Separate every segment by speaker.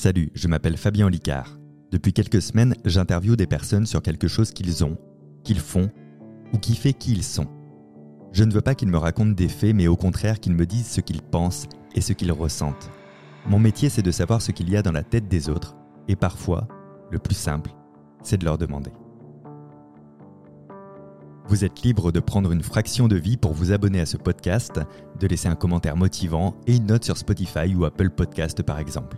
Speaker 1: Salut, je m'appelle Fabien Licard. Depuis quelques semaines, j'interviewe des personnes sur quelque chose qu'ils ont, qu'ils font, ou qui fait qui ils sont. Je ne veux pas qu'ils me racontent des faits, mais au contraire qu'ils me disent ce qu'ils pensent et ce qu'ils ressentent. Mon métier, c'est de savoir ce qu'il y a dans la tête des autres, et parfois, le plus simple, c'est de leur demander. Vous êtes libre de prendre une fraction de vie pour vous abonner à ce podcast, de laisser un commentaire motivant et une note sur Spotify ou Apple Podcast par exemple.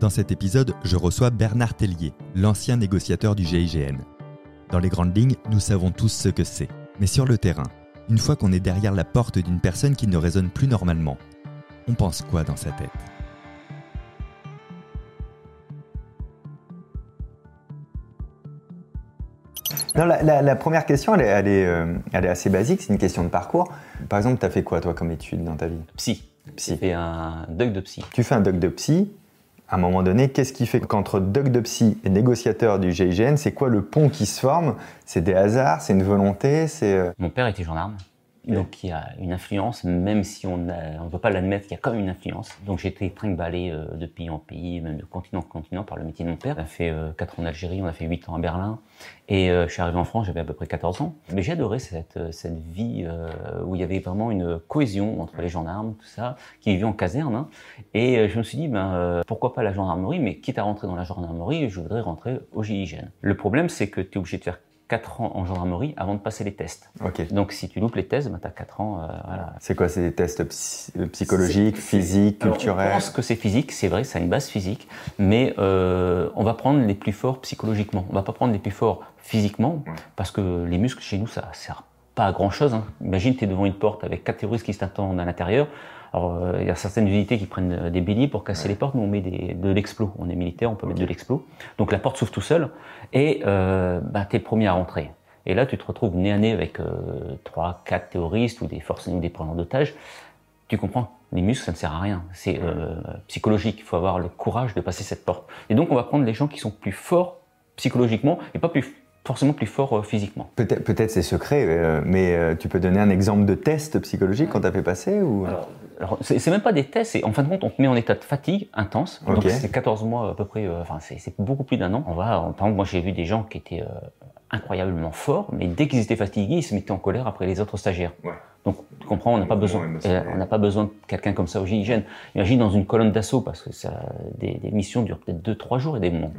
Speaker 1: Dans cet épisode, je reçois Bernard Tellier, l'ancien négociateur du GIGN. Dans les grandes lignes, nous savons tous ce que c'est. Mais sur le terrain, une fois qu'on est derrière la porte d'une personne qui ne raisonne plus normalement, on pense quoi dans sa tête?
Speaker 2: Non, la, la- la première question, elle est, elle est, euh, elle est assez basique, c'est une question de parcours. Par exemple, tu as fait quoi, toi, comme étude dans ta vie?
Speaker 3: Psy.
Speaker 2: Psy.
Speaker 3: J'ai fait un doc de psy.
Speaker 2: Tu fais un doc de psy. À un moment donné, qu'est-ce qui fait qu'entre doc de psy et négociateur du GIGN, c'est quoi le pont qui se forme? C'est des hasards, c'est une volonté, c'est... euh,
Speaker 3: Mon père était gendarme. Donc il y a une influence, même si on ne veut pas l'admettre, il y a quand même une influence. Donc j'ai été trinque-ballé euh, de pays en pays, même de continent en continent par le métier de mon père. On a fait 4 ans en Algérie, on a fait 8 ans à Berlin. Et euh, je suis arrivé en France, j'avais à peu près 14 ans. Mais j'ai adoré cette, euh, cette vie euh, où il y avait vraiment une cohésion entre les gendarmes, tout ça, qui vivaient en caserne. hein. Et euh, je me suis dit, ben, euh, pourquoi pas la gendarmerie? Mais quitte à rentrer dans la gendarmerie, je voudrais rentrer au GIGN. Le problème, c'est que tu es obligé de faire 4 ans en gendarmerie avant de passer les tests. Donc si tu loupes les tests, ben, tu as 4 ans. euh, voilà.
Speaker 2: C'est quoi C'est des tests psy- psychologiques, physiques, culturels
Speaker 3: On pense que c'est physique, c'est vrai, ça a une base physique, mais euh, on va prendre les plus forts psychologiquement. On va pas prendre les plus forts physiquement,
Speaker 2: Ouais.
Speaker 3: parce que les muscles chez nous, ça sert pas à grand chose. Imagine, tu es devant une porte avec quatre terroristes qui t'attendent à l'intérieur. Alors, euh, il y a certaines unités qui prennent euh, des béliers pour casser les portes. Nous, on met des, de l'explos. On est militaire, on peut mettre de l'explos. Donc, la porte s'ouvre tout seul et euh, bah, tu es le premier à rentrer. Et là, tu te retrouves nez à nez avec euh, trois, quatre terroristes ou des forces ou des preneurs d'otages. Tu comprends Les muscles, ça ne sert à rien. C'est euh, psychologique. Il faut avoir le courage de passer cette porte. Et donc, on va prendre les gens qui sont plus forts psychologiquement et pas plus forcément plus forts euh, physiquement.
Speaker 2: Peut-être c'est secret, euh, mais euh, tu peux donner un exemple de test psychologique qu'on t'a fait passer ou...
Speaker 3: Alors, c'est c'est même pas des tests, c'est en fin de compte, on te met en état de fatigue intense. Donc, c'est 14 mois à peu près, euh, enfin, c'est c'est beaucoup plus d'un an. On va, par exemple, moi, j'ai vu des gens qui étaient euh, incroyablement forts, mais dès qu'ils étaient fatigués, ils se mettaient en colère après les autres stagiaires.
Speaker 2: Ouais.
Speaker 3: Donc, tu comprends, on n'a pas besoin, euh, on n'a pas besoin de quelqu'un comme ça au GIGN. Imagine dans une colonne d'assaut, parce que ça, des, des missions durent peut-être 2-3 jours et des moments.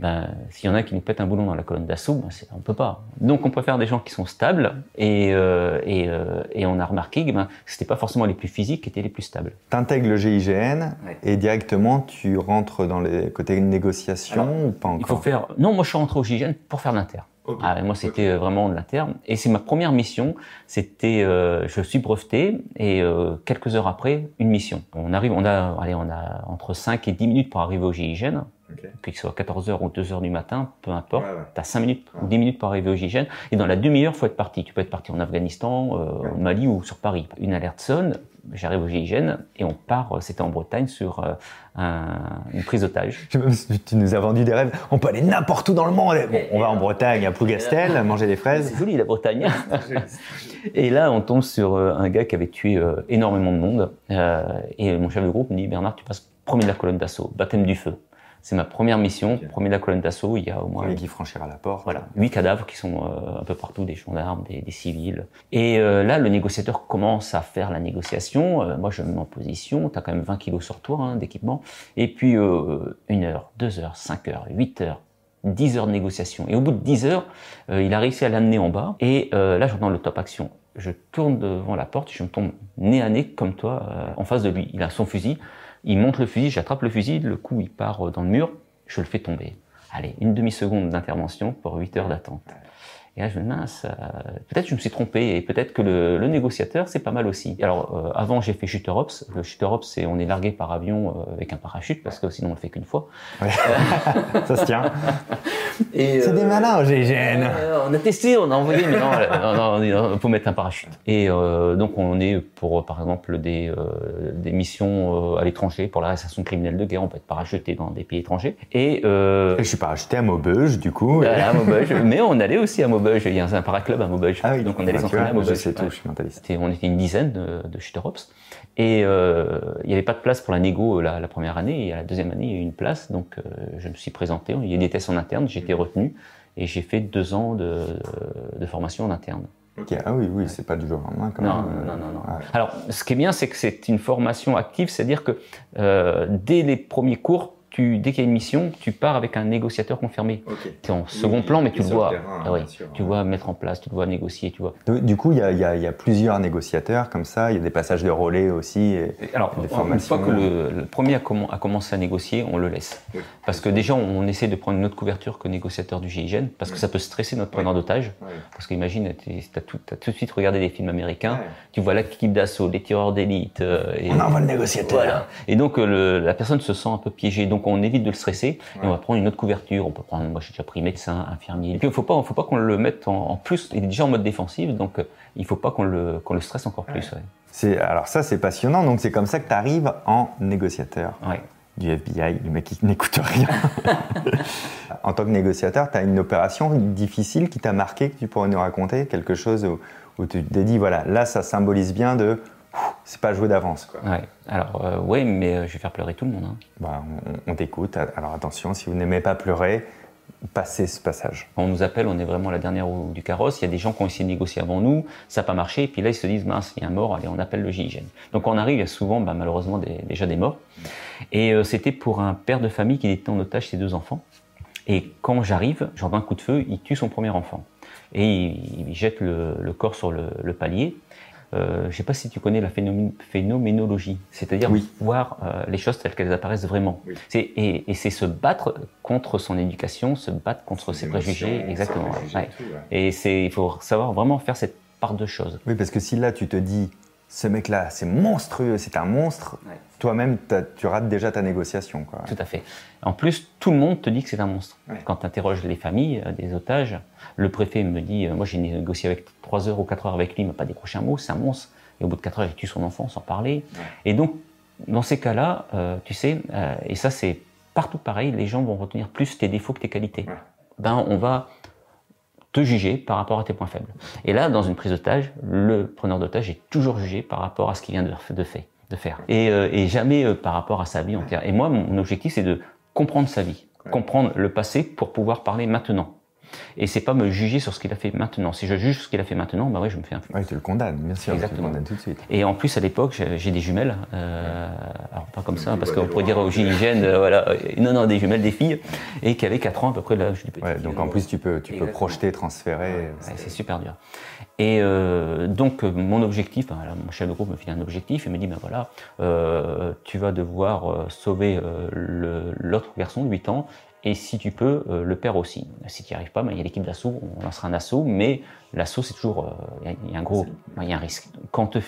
Speaker 3: Ben, s'il y en a qui nous pètent un boulon dans la colonne d'assaut, ben, c'est- on peut pas. Donc on préfère des gens qui sont stables et, euh, et, euh, et on a remarqué que ben, c'était pas forcément les plus physiques qui étaient les plus stables.
Speaker 2: T'intègres le GIGN
Speaker 3: Ouais.
Speaker 2: et directement tu rentres dans les côtés de négociation
Speaker 3: Alors,
Speaker 2: ou pas
Speaker 3: Il faut
Speaker 2: encore
Speaker 3: faire. Non, moi je suis rentré au GIGN pour faire de l'inter. Ah, moi c'était euh, vraiment de l'inter. Et c'est ma première mission. C'était, euh, je suis breveté et euh, quelques heures après une mission. On arrive, on a, allez, on a entre 5 et 10 minutes pour arriver au GIGN.
Speaker 2: Ok.
Speaker 3: que ce soit 14h ou 2h du matin, peu importe,
Speaker 2: Ouais, ouais.
Speaker 3: tu as 5 minutes ou 10 minutes pour arriver au GIGN, et dans la demi-heure, faut être parti. Tu peux être parti en Afghanistan, euh, au Mali ou sur Paris. Une alerte sonne, j'arrive au GIGN, et on part, euh, c'était en Bretagne, sur euh, un- une prise d'otage.
Speaker 2: Tu nous as vendu des rêves. On peut aller n'importe où dans le monde. Bon, on va en Bretagne, à Plougastel, manger des fraises.
Speaker 3: C'est joli la Bretagne. et là, on tombe sur euh, un gars qui avait tué euh, énormément de monde, euh, et mon chef de groupe me dit, Bernard, tu passes premier de la colonne d'assaut, baptême du feu. C'est ma première mission,
Speaker 2: Ok.
Speaker 3: premier de la colonne d'assaut, il y a au moins
Speaker 2: qui franchira la porte.
Speaker 3: Voilà, huit cadavres qui sont euh, un peu partout, des gendarmes, des, des civils. Et euh, là, le négociateur commence à faire la négociation. Euh, moi, je me mets en position. Tu as quand même 20 kilos sur toi hein, d'équipement. Et puis, une heure, deux heures, cinq heures, huit heures, 10 heures de négociation. Et au bout de 10 heures, il a réussi à l'amener en bas. Et là, j'entends le top action. Je tourne devant la porte, je me tombe nez à nez comme toi en face de lui. Il a son fusil, il monte le fusil, j'attrape le fusil, le coup il part euh, dans le mur, je le fais tomber. Allez, une demi-seconde d'intervention pour 8 heures d'attente. Et là, je me dis, mince, euh, peut-être je me suis trompé et peut-être que le, le négociateur, c'est pas mal aussi. Alors, euh, avant, j'ai fait shooter ops. Le shooter ops, c'est on est largué par avion euh, avec un parachute parce que sinon on le fait qu'une fois.
Speaker 2: Ça se tient. C'est des malins GIGN.
Speaker 3: euh, on a testé, on a envoyé, mais non, non, faut mettre un parachute. Et donc on est pour, par exemple, des, des missions à l'étranger pour l'arrestation criminelle de guerre. On peut être parachuté dans des pays étrangers. Et
Speaker 2: Je suis parachuté à Maubeuge, du coup.
Speaker 3: voilà, à Maubeuge. mais on allait aussi à Maubeuge Maubeuge, il y a un paraclub à Maubeuge.
Speaker 2: Ah oui,
Speaker 3: donc on
Speaker 2: tu
Speaker 3: s'entraîner
Speaker 2: vois,
Speaker 3: à Maubeuge.
Speaker 2: Je sais tout, je suis mentaliste.
Speaker 3: On était une dizaine de, de shooter-ops. Et euh, il n'y avait pas de place pour la négo euh, la, la première année. Et à la deuxième année, il y a eu une place. Donc euh, je me suis présenté. Il y a eu des tests en interne. J'ai été retenu. Et j'ai fait deux ans de, de formation en interne.
Speaker 2: Ok, ah oui, oui, c'est pas du jour au lendemain quand
Speaker 3: Non,
Speaker 2: même.
Speaker 3: non, non, non. Alors, ce qui est bien, c'est que c'est une formation active, c'est-à-dire que euh, dès les premiers cours, tu, dès qu'il y a une mission, tu pars avec un négociateur confirmé.
Speaker 2: Ok.
Speaker 3: C'est en second
Speaker 2: Oui,
Speaker 3: plan, mais tu le
Speaker 2: le
Speaker 3: vois.
Speaker 2: terrain,
Speaker 3: Ah oui,
Speaker 2: bien sûr,
Speaker 3: tu
Speaker 2: ouais.
Speaker 3: vois mettre en place, tu dois négocier, tu vois.
Speaker 2: Du- Du coup, il y a, y y plusieurs négociateurs comme ça, il y a des passages de relais aussi. et-
Speaker 3: Et Alors,
Speaker 2: Des
Speaker 3: une
Speaker 2: formations.
Speaker 3: fois que le, le premier a, commen- a commencé à négocier, on le laisse.
Speaker 2: Oui.
Speaker 3: Parce que déjà, on, on essaie de prendre une autre couverture que négociateur du GIGN, parce que ça peut stresser notre preneur d'otage. Parce qu'imagine, tu as tout, t'as tout de suite regardé des films américains, tu vois l'équipe d'assaut, les tireurs d'élite. euh,
Speaker 2: On envoie le négociateur.
Speaker 3: Voilà. Et donc, euh, le- la personne se sent un peu piégée. Donc, on évite de le stresser et on va prendre une autre couverture. On peut prendre, moi j'ai déjà pris médecin, infirmier. Et puis, il faut pas, faut pas qu'on le mette en, en plus. Il est déjà en mode défensif, donc euh, il faut pas qu'on le, qu'on le stresse encore plus. Ouais.
Speaker 2: C'est- Alors ça, c'est passionnant. Donc c'est comme ça que tu arrives en négociateur du FBI, le mec qui n'écoute rien. en tant que négociateur, tu as une opération difficile qui t'a marqué, que tu pourrais nous raconter, quelque chose où, où tu t'es dit, voilà, là, ça symbolise bien de, c'est pas joué d'avance. quoi.
Speaker 3: Ouais. Alors, euh, ouais, mais euh, je vais faire pleurer tout le monde. hein.
Speaker 2: Bah, on on t'écoute. Alors attention, si vous n'aimez pas pleurer, passez ce passage.
Speaker 3: On nous appelle, on est vraiment la dernière roue du carrosse. Il y a des gens qui ont essayé de négocier avant nous, ça n'a pas marché, et puis là ils se disent mince, il y a un mort, allez, on appelle le GIGN. Donc on arrive, il y a souvent bah, malheureusement des- déjà des morts. Et euh, c'était pour un père de famille qui détenait en otage ses deux enfants. Et quand j'arrive, j'envoie un coup de feu, il tue son premier enfant. Et il, il jette le, le corps sur le, le palier. Euh, je ne sais pas si tu connais la phénomé- phénoménologie, c'est-à-dire
Speaker 2: Oui.
Speaker 3: voir euh, les choses telles qu'elles apparaissent vraiment.
Speaker 2: Oui.
Speaker 3: Et, et c'est se battre contre son éducation, se battre contre ses préjugés, exactement. ouais. Et c'est, il faut savoir vraiment faire cette part de choses.
Speaker 2: Oui, parce que si là, tu te dis, ce mec-là, c'est monstrueux, c'est un monstre,
Speaker 3: Ouais.
Speaker 2: toi-même, tu rates déjà ta négociation. Quoi.
Speaker 3: Tout à fait. En plus, tout le monde te dit que c'est un monstre. Quand tu interroges les familles euh, des otages, le préfet me dit, euh, moi j'ai négocié avec 3 heures ou 4 heures avec lui, il m'a pas décroché un mot, c'est un monstre. Et au bout de 4 heures, il tue son enfant sans parler. Et donc, dans ces cas-là, euh, tu sais, euh, et ça c'est partout pareil, les gens vont retenir plus tes défauts que tes qualités. Ben, on va te juger par rapport à tes points faibles. Et là, dans une prise d'otage, le preneur d'otage est toujours jugé par rapport à ce qu'il vient de, de, fait, de faire. Et, euh, et jamais euh, par rapport à sa vie entière. Et moi, mon, objectif, c'est de comprendre sa vie, comprendre le passé pour pouvoir parler maintenant. Et c'est pas me juger sur ce qu'il a fait maintenant. Si je juge ce qu'il a fait maintenant, bah oui, je me fais un
Speaker 2: Oui, tu le condamnes, bien sûr, tu le
Speaker 3: Exactement.
Speaker 2: condamnes tout de suite.
Speaker 3: et en plus, à l'époque, j'ai des jumelles. euh, alors, pas comme ça, parce qu'on pourrait dire
Speaker 2: lois.
Speaker 3: au GIGN, euh, voilà. euh, Non, non, des jumelles, des filles, et qui avaient 4 ans à peu près l'âge du petit.
Speaker 2: Ouais, donc en plus, tu peux, tu peux
Speaker 3: Exactement.
Speaker 2: projeter, transférer.
Speaker 3: Ouais, c'est super dur. Et euh, donc, mon objectif, ben, là, mon chef de groupe me file un objectif et me dit ben voilà, euh, tu vas devoir euh, sauver euh, l'autre garçon de 8 ans, et si tu peux, euh, le père aussi. Si tu n'y arrives pas, ben, il y a l'équipe d'assaut, on lancera un assaut, mais l'assaut, c'est toujours. euh, Il y a- il y, a un gros. Il y a un risque. Quand te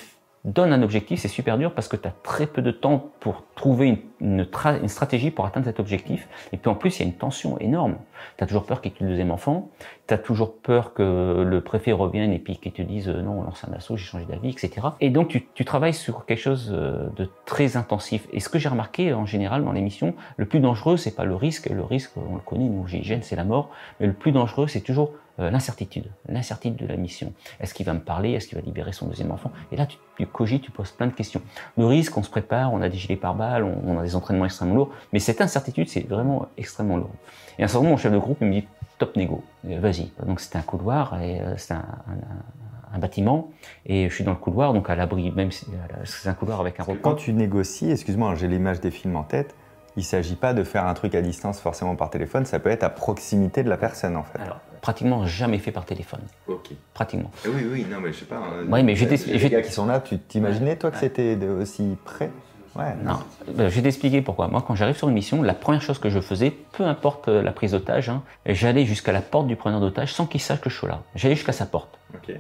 Speaker 3: donne un objectif, c'est super dur parce que tu as très peu de temps pour trouver une, une, tra- une stratégie pour atteindre cet objectif. Et puis en plus, il y a une tension énorme. Tu as toujours peur qu'il tue le deuxième enfant, tu as toujours peur que le préfet revienne et puis qu'il te dise euh, non, on lance un assaut, j'ai changé d'avis, etc. Et donc tu, travailles sur quelque chose euh, de très intensif. Et ce que j'ai remarqué en général dans l'émission, le plus dangereux, c'est pas le risque, le risque, on le connaît, nous, GIGN, c'est la mort, mais le plus dangereux, c'est toujours euh, l'incertitude, l'incertitude de la mission. Est-ce qu'il va me parler? Est-ce qu'il va libérer son deuxième enfant? Et là, tu, tu cogites, tu poses plein de questions. Le risque, on se prépare, on a des gilets pare-balles, on, on a des entraînements extrêmement lourds, mais cette incertitude, c'est vraiment extrêmement lourd. Et à un certain moment, mon chef de groupe il me dit top négo, euh, vas-y. Donc c'était un couloir, et euh, c'était un, un- un bâtiment, et je suis dans le couloir, donc à l'abri, même si c'est un couloir avec un
Speaker 2: Quand
Speaker 3: recoin.
Speaker 2: tu négocies, excuse-moi, j'ai l'image des films en tête, il ne s'agit pas de faire un truc à distance forcément par téléphone, ça peut être à proximité de la personne en fait.
Speaker 3: Alors, pratiquement jamais fait par téléphone.
Speaker 2: Ok.
Speaker 3: Pratiquement.
Speaker 2: Oui, oui, non, mais je sais pas. hein,
Speaker 3: Ouais, mais je
Speaker 2: les- gars qui sont là, tu t'imaginais toi que c'était aussi près? Ouais.
Speaker 3: Non, Euh, je vais t'expliquer pourquoi. Moi, quand j'arrive sur une mission, la première chose que je faisais, peu importe euh, la prise d'otage, hein, j'allais jusqu'à la porte du preneur d'otage sans qu'il sache que je suis là. J'allais jusqu'à sa porte.
Speaker 2: Ok.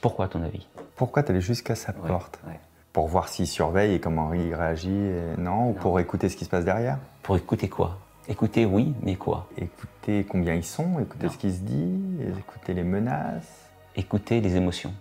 Speaker 3: Pourquoi, à ton avis?
Speaker 2: Pourquoi t'allais jusqu'à sa
Speaker 3: Ouais,
Speaker 2: porte?
Speaker 3: ouais.
Speaker 2: Pour voir s'il surveille et comment il réagit, et- non Ou pour écouter ce qui se passe derrière?
Speaker 3: Pour écouter quoi? Écouter, oui, mais quoi?
Speaker 2: Écouter combien ils sont, écouter
Speaker 3: Non.
Speaker 2: ce qui se dit, écouter les menaces.
Speaker 3: Écouter les émotions.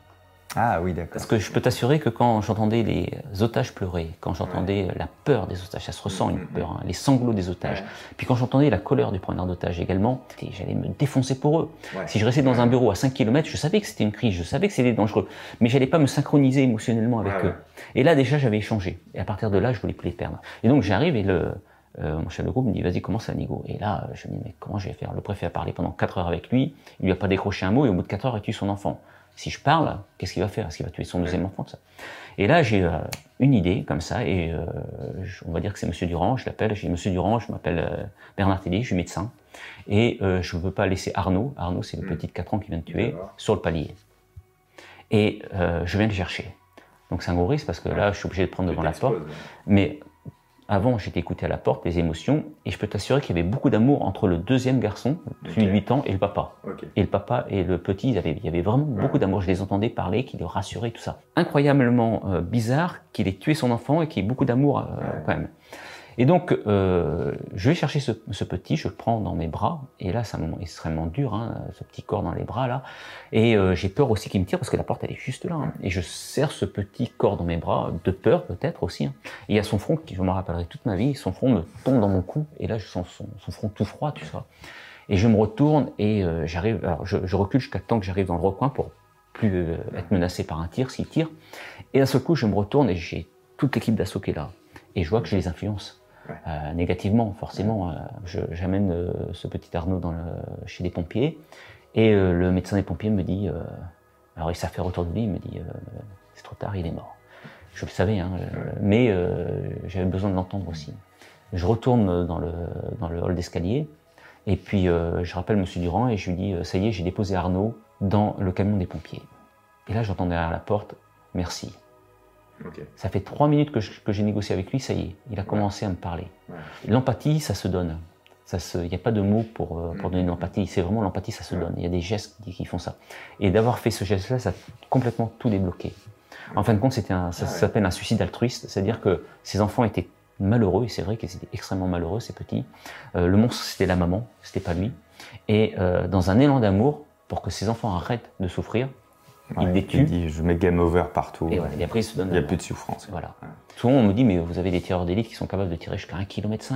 Speaker 2: Ah oui, d'accord.
Speaker 3: Parce que je peux t'assurer que quand j'entendais les otages pleurer, quand j'entendais la peur des otages, ça se ressent une peur, hein, les sanglots des otages, puis quand j'entendais la colère du preneur d'otages également, j'allais me défoncer pour eux. Si je restais dans un bureau à 5 km, je savais que c'était une crise, je savais que c'était dangereux, mais j'allais pas me synchroniser émotionnellement avec eux. Et là déjà j'avais échangé, et à partir de là je voulais plus les perdre. Et donc j'arrive et le, euh, mon chef de groupe me dit vas-y commence à Nigo. Et là je me dis mais comment je vais faire? Le préfet a parlé pendant 4 heures avec lui, il lui a pas décroché un mot et au bout de 4 heures il tue son enfant. Si je parle, qu'est-ce qu'il va faire? Est-ce qu'il va tuer son deuxième enfant ça? Et là j'ai euh, une idée comme ça et euh, on va dire que c'est Monsieur Durand, je l'appelle, j'ai Monsieur Durand, je m'appelle Bernard Tellier, je suis médecin et je ne veux pas laisser Arnaud, Arnaud c'est le hmm. petit de 4 ans qui vient de tuer, sur le palier. Et je viens le chercher. Donc c'est un gros risque parce que là je suis obligé de prendre devant la porte. Mais avant, j'étais écouté à la porte, les émotions, et je peux t'assurer qu'il y avait beaucoup d'amour entre le deuxième garçon, celui de 8 ans, et le papa. Et le papa et le petit, il y avait vraiment beaucoup d'amour. Je les entendais parler, qui le rassuraient, tout ça. Incroyablement euh, bizarre qu'il ait tué son enfant et qu'il y ait beaucoup d'amour euh, quand même. Et donc, euh, je vais chercher ce, petit, je le prends dans mes bras, et là, c'est un extrêmement dur, hein, ce petit corps dans les bras, là. Et euh, j'ai peur aussi qu'il me tire, parce que la porte, elle est juste là. Hein. et je serre ce petit corps dans mes bras, de peur peut-être aussi. Hein. Et il y a son front, qui je me rappellerai toute ma vie, son front me tombe dans mon cou, et là, je sens son, front tout froid, tu vois. Et je me retourne, et euh, j'arrive, alors je, je recule jusqu'à temps que j'arrive dans le recoin pour plus euh, être menacé par un tir, s'il tire. Et à ce coup, je me retourne, et j'ai toute l'équipe d'assaut qui est là. Et je vois que je les influence. Euh, négativement, forcément. Euh, j'amène euh, ce petit Arnaud dans le, chez les pompiers et le médecin des pompiers me dit, alors il s'affaire autour de lui, il me dit, c'est trop tard, il est mort. Je le savais, hein, mais j'avais besoin de l'entendre aussi. Je retourne dans le, dans le hall d'escalier et puis je rappelle Monsieur Durand et je lui dis, ça y est, j'ai déposé Arnaud dans le camion des pompiers. Et là, j'entends derrière la porte, merci. Ça fait trois minutes que, j'ai négocié avec lui, ça y est, il a commencé à me parler. L'empathie, ça se donne. Il n'y a pas de mots pour, euh, pour donner de l'empathie. C'est vraiment l'empathie, ça se donne. Il y a des gestes qui, font ça. Et d'avoir fait ce geste-là, ça a complètement tout débloqué. En fin de compte, c'était ça s'appelle un suicide altruiste, c'est-à-dire que ces enfants étaient malheureux, et c'est vrai qu'ils étaient extrêmement malheureux, ces petits. Euh, le monstre, c'était la maman, c'était pas lui. Et euh, dans un élan d'amour, pour que ces enfants arrêtent de souffrir, il détue.
Speaker 2: dit je mets game over partout.
Speaker 3: Et, après, il se donne.
Speaker 2: n'y a plus de souffrance.
Speaker 3: Voilà. Souvent, on me dit mais vous avez des tireurs d'élite qui sont capables de tirer jusqu'à 1,5 km.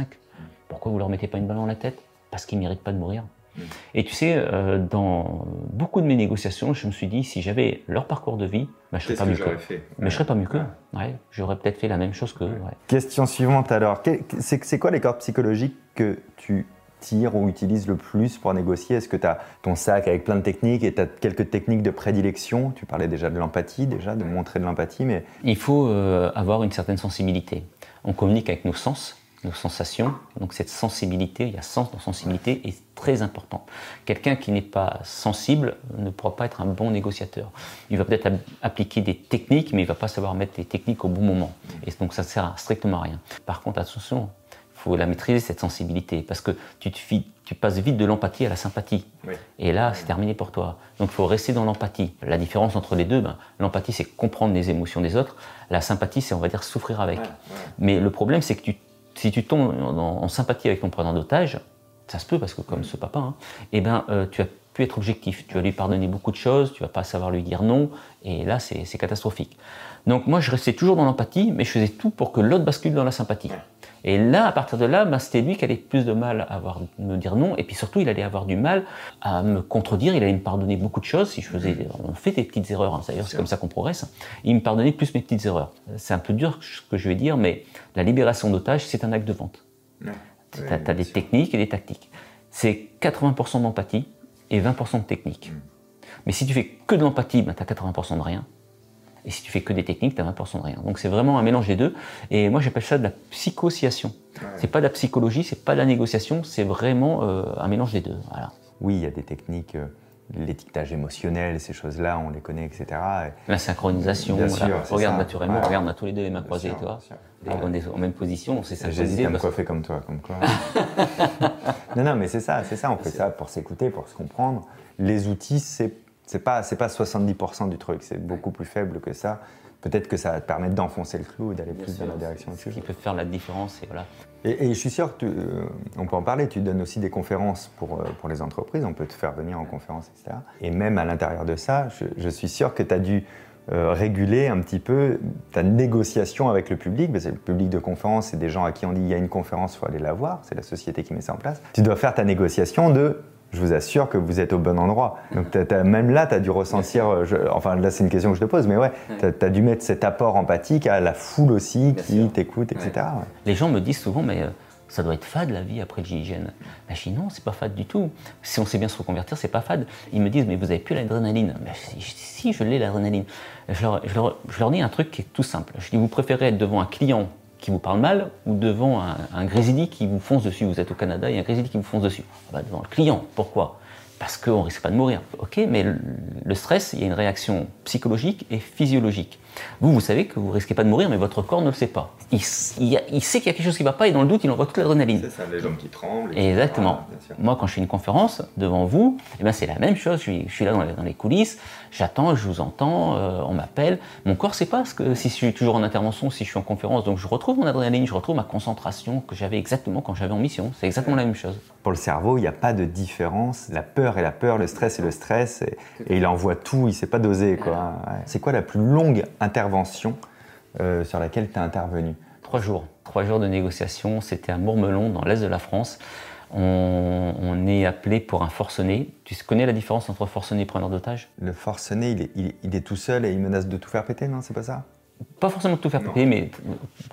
Speaker 3: Pourquoi vous leur mettez pas une balle dans la tête? Parce qu'ils méritent pas de mourir. Mm. Et tu sais, euh, dans beaucoup de mes négociations, je me suis dit, si j'avais leur parcours de vie, bah, je serais pas mieux qu'eux. Mais je serais pas mieux qu'eux. Ouais, J'aurais peut-être fait la même chose qu'eux.
Speaker 2: Question suivante alors. C'est quoi les cordes psychologiques que tu tire ou utilise le plus pour négocier? Est-ce que tu as ton sac avec plein de techniques et tu as quelques techniques de prédilection? Tu parlais déjà de l'empathie, déjà, de montrer de l'empathie, mais...
Speaker 3: Il faut euh, avoir une certaine sensibilité. On communique avec nos sens, nos sensations. Donc cette sensibilité, il y a sens dans sensibilité, est très important. Quelqu'un qui n'est pas sensible ne pourra pas être un bon négociateur. Il va peut-être appliquer des techniques, mais il va pas savoir mettre les techniques au bon moment. Et donc ça ne sert strictement à rien. Par contre, attention, faut la maîtriser, cette sensibilité, parce que tu, tu passes vite de l'empathie à la sympathie. Et là, c'est terminé pour toi. Donc il faut rester dans l'empathie. La différence entre les deux, ben, l'empathie, c'est comprendre les émotions des autres. La sympathie, c'est, on va dire, souffrir avec. Mais le problème, c'est que tu, si tu tombes en, sympathie avec ton preneur d'otage, ça se peut, parce que comme ce papa, hein, eh ben, euh, tu as pu être objectif. Tu vas lui pardonner beaucoup de choses, tu vas pas savoir lui dire non, et là, c'est catastrophique. Donc moi, je restais toujours dans l'empathie, mais je faisais tout pour que l'autre bascule dans la sympathie. Et là, à partir de là, ben, c'était lui qui allait plus de mal à avoir, me dire non, et puis surtout, il allait avoir du mal à me contredire, il allait me pardonner beaucoup de choses, si je faisais, on fait des petites erreurs, hein, d'ailleurs c'est comme ça qu'on progresse, il me pardonnait plus mes petites erreurs. C'est un peu dur ce que je vais dire, mais la libération d'otages, c'est un acte de vente. tu as, des techniques et des tactiques. C'est 80% d'empathie et 20% de technique. Mm. Mais si tu fais que de l'empathie, ben, tu as 80% de rien. Et si tu fais que des techniques, tu as 20% de rien. Donc c'est vraiment un mélange des deux. Et moi j'appelle ça de la psychosiation. C'est pas de la psychologie, c'est pas de la négociation, c'est vraiment euh, un mélange des deux. Voilà.
Speaker 2: Oui, il y a des techniques, euh, l'étiquetage émotionnel, ces choses-là, on les connaît, etc.
Speaker 3: La synchronisation, regarde naturellement, regarde, on a tous les deux les mains croisées, tu vois. on est en même position, on s'est
Speaker 2: synchronisé. à me coiffer comme toi, comme quoi. non, non, mais c'est ça, c'est ça, on fait ça pour s'écouter, pour se comprendre. Les outils, c'est c'est pas, c'est pas 70% du truc, c'est beaucoup plus faible que ça. Peut-être que ça va te permettre d'enfoncer le clou et d'aller plus dans la direction
Speaker 3: Ce qui peut faire la différence, et voilà.
Speaker 2: Et, je suis sûr que euh, on peut en parler. Tu donnes aussi des conférences pour, euh, pour les entreprises. On peut te faire venir en conférence, etc. Et même à l'intérieur de ça, je, suis sûr que tu as dû euh, réguler un petit peu ta négociation avec le public. C'est le public de conférence, c'est des gens à qui on dit il y a une conférence, il faut aller la voir, c'est la société qui met ça en place. Tu dois faire ta négociation de je vous assure que vous êtes au bon endroit. Donc même là, tu as dû ressentir, euh, enfin là c'est une question que je te pose, mais ouais, tu as, dû mettre cet apport empathique à la foule aussi qui t'écoute, etc.
Speaker 3: Les gens me disent souvent, mais ça doit être fade la vie après le GIGN. Ben, je dis non, c'est pas fade du tout. Si on sait bien se reconvertir, c'est pas fade. Ils me disent, mais vous avez plus l'adrénaline. Ben, si, je l'ai l'adrénaline. Je leur, je, leur, dis un truc qui est tout simple. Je dis, vous préférez être devant un client qui vous parle mal ou devant un, un qui vous fonce dessus. Vous êtes au Canada, il y a un grésidi qui vous fonce dessus. Ah ben, devant le client. Pourquoi? Parce qu'on risque pas de mourir. Mais le stress, il y a une réaction psychologique et physiologique. Vous, vous savez que vous risquez pas de mourir, mais votre corps ne le sait pas. Il, sait qu'il y a quelque chose qui ne va pas et dans le doute, il envoie toute l'adrénaline.
Speaker 2: C'est ça, les jambes qui tremblent.
Speaker 3: Exactement. Moi, quand je fais une conférence devant vous, eh ben, c'est la même chose. Je suis, là dans les, coulisses, j'attends, je vous entends, euh, on m'appelle. Mon corps ne sait pas ce que, si je suis toujours en intervention, si je suis en conférence. Donc je retrouve mon adrénaline, je retrouve ma concentration que j'avais exactement quand j'avais en mission. C'est exactement la même chose.
Speaker 2: Pour le cerveau, il n'y a pas de différence. La peur est la peur, le stress est le stress. Et, il envoie tout, il ne sait pas doser. Quoi. C'est quoi la plus longue intervention euh, sur laquelle tu as intervenu
Speaker 3: Trois jours. Trois jours de négociation. C'était à Mourmelon, dans l'est de la France. On, est appelé pour un forcené. Tu connais la différence entre forcené et preneur d'otage
Speaker 2: Le forcené, il est, il est, tout seul et il menace de tout faire péter, non? C'est pas ça?
Speaker 3: Pas forcément tout faire payer, mais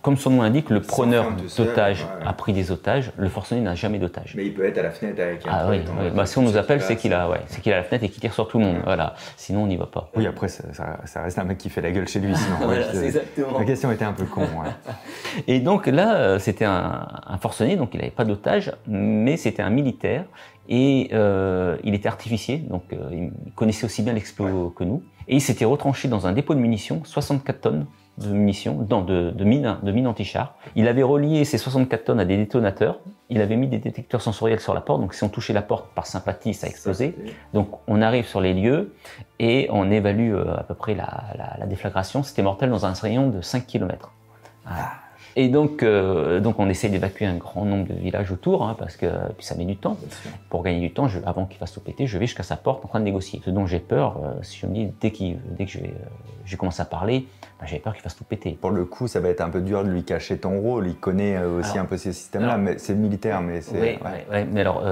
Speaker 3: comme son nom l'indique, le preneur d'otages a pris des otages, le forcené n'a jamais d'otages.
Speaker 2: Mais il peut être à la fenêtre avec un
Speaker 3: Ah oui, Bah, si on nous appelle, c'est qu'il a, ouais, c'est qu'il a la fenêtre et qu'il tire sur tout le monde. Voilà. Sinon, on n'y va pas.
Speaker 2: Oui, après, ça, reste un mec qui fait la gueule chez lui. Sinon,
Speaker 3: exactement.
Speaker 2: La question était un peu con.
Speaker 3: et donc là, euh, c'était un, forcené, donc il n'avait pas d'otage, mais c'était un militaire et euh, il était artificier, donc euh, il connaissait aussi bien l'explo que nous. Et il s'était retranché dans un dépôt de munitions, 64 tonnes de munitions, de, de, mines, de mines anti-char. Il avait relié ces 64 tonnes à des détonateurs. Il avait mis des détecteurs sensoriels sur la porte. Donc, si on touchait la porte par sympathie, ça explosait. Donc, on arrive sur les lieux et on évalue euh, à peu près la, la, déflagration. C'était mortel dans un rayon de 5 km. Et donc, euh, donc on essaye d'évacuer un grand nombre de villages autour, hein, parce que puis ça met du temps. Pour gagner du temps, je, avant qu'il fasse tout péter, je vais jusqu'à sa porte en train de négocier. Ce dont j'ai peur, euh, si je me dis, dès, dès que je vais, euh, commence à parler, bah, j'ai peur qu'il fasse tout péter.
Speaker 2: Pour le coup, ça va être un peu dur de lui cacher ton rôle. Il connaît aussi un peu ces systèmes-là, mais c'est militaire, mais c'est.
Speaker 3: Oui, ouais. mais alors,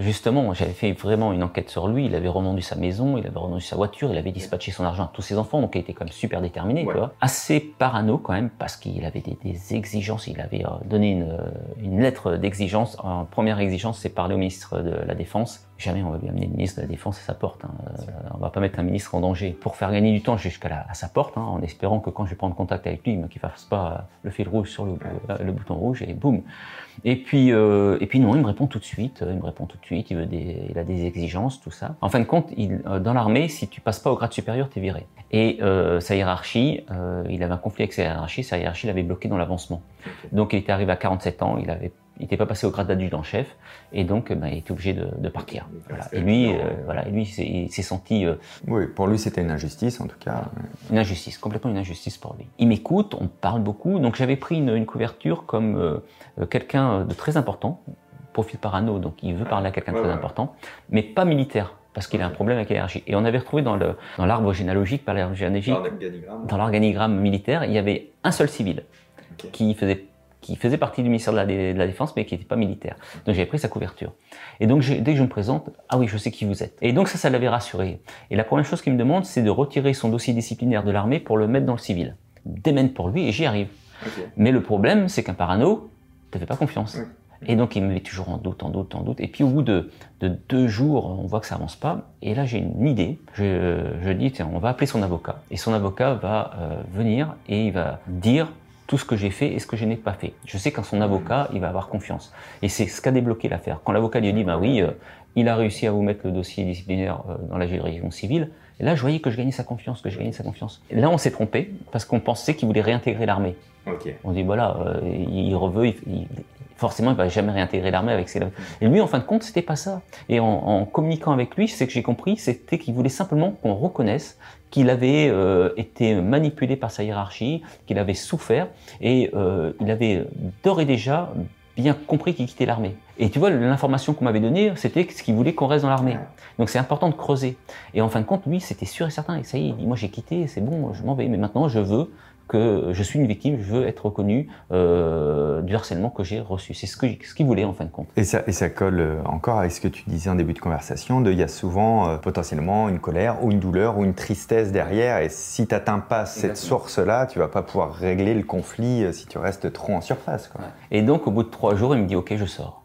Speaker 3: justement, j'avais fait vraiment une enquête sur lui. Il avait revendu sa maison, il avait revendu sa voiture, il avait dispatché son argent à tous ses enfants, donc il était quand même super déterminé, quoi. Assez parano quand même, parce qu'il avait des, des exigence. Il avait euh, donné une, une lettre d'exigence. En première exigence, c'est parler au ministre de la Défense jamais on va bien amener le ministre de la Défense à sa porte. Hein. Euh, on va pas mettre un ministre en danger. Pour faire gagner du temps jusqu'à sa porte, hein, en espérant que quand je vais prendre contact avec lui, qu'il fasse pas le fil rouge sur le, le bouton rouge et boum. Et puis, euh, et puis non, il me répond tout de suite. Il me répond tout de suite. Il veut des, il a des exigences, tout ça. En fin de compte, il, euh, dans l'armée, si tu passes pas au grade supérieur, tu es viré. Et euh, sa hiérarchie, euh, il avait un conflit avec sa hiérarchie. Sa hiérarchie l'avait bloqué dans l'avancement. Donc, il était arrivé à 47 ans. Il avait il n'était pas passé au grade d'adjudant-chef, et donc bah, il était obligé de, partir. Et lui, euh, voilà, et lui, il s'est senti. Euh,
Speaker 2: oui, pour lui, c'était une injustice en tout cas.
Speaker 3: Une injustice, complètement une injustice pour lui. Il m'écoute, on parle beaucoup, donc j'avais pris une, couverture comme euh, quelqu'un de très important, profil parano, donc il veut parler à quelqu'un de très important, mais pas militaire parce qu'il a un problème avec l'énergie. Et on avait retrouvé dans l'arbre dans généalogique, par l'arbre généalogique, dans l'organigramme militaire, il y avait un seul civil qui faisait qui faisait partie du ministère de la, Défense, mais qui n'était pas militaire. Donc j'avais pris sa couverture. Et donc dès que je me présente, ah oui, je sais qui vous êtes. Et donc ça, ça l'avait rassuré. Et la première chose qu'il me demande, c'est de retirer son dossier disciplinaire de l'armée pour le mettre dans le civil. Démène pour lui et j'y arrive. Mais le problème, c'est qu'un parano, ne fait pas confiance. Et donc il me met toujours en doute, en doute, en doute. Et puis au bout de, deux jours, on voit que ça avance pas. Et là j'ai une idée. Je, dis tiens, on va appeler son avocat. Et son avocat va euh, venir et il va dire tout ce que j'ai fait et ce que je n'ai pas fait. Je sais qu'en son avocat, il va avoir confiance. Et c'est ce qu'a débloqué l'affaire. Quand l'avocat lui dit, bah oui, euh, il a réussi à vous mettre le dossier disciplinaire euh, dans la juridiction civile, et là, je voyais que je gagnais sa confiance, que je gagnais sa confiance. Et là, on s'est trompé, parce qu'on pensait qu'il voulait réintégrer l'armée. On dit, voilà, euh, il reveut, il, forcément, il va jamais réintégrer l'armée avec ses... Et lui, en fin de compte, c'était pas ça. Et en, communiquant avec lui, c'est que j'ai compris, c'était qu'il voulait simplement qu'on reconnaisse qu'il avait euh, été manipulé par sa hiérarchie, qu'il avait souffert, et euh, il avait d'ores et déjà bien compris qu'il quittait l'armée. Et tu vois, l'information qu'on m'avait donnée, c'était ce qu'il voulait qu'on reste dans l'armée. Donc c'est important de creuser. Et en fin de compte, oui, c'était sûr et certain. Et ça y est, il dit, moi j'ai quitté, c'est bon, je m'en vais. Mais maintenant, je veux que je suis une victime, je veux être reconnu euh, du harcèlement que j'ai reçu. C'est ce qu'il ce qu'il voulait en fin de compte.
Speaker 2: Et ça, et ça colle euh, encore avec ce que tu disais en début de conversation, de il y a souvent euh, potentiellement une colère ou une douleur ou une tristesse derrière, et si tu n'atteins pas cette source-là, tu vas pas pouvoir régler le conflit euh, si tu restes trop en surface. Quoi.
Speaker 3: Et donc au bout de trois jours, il me dit ok, je sors.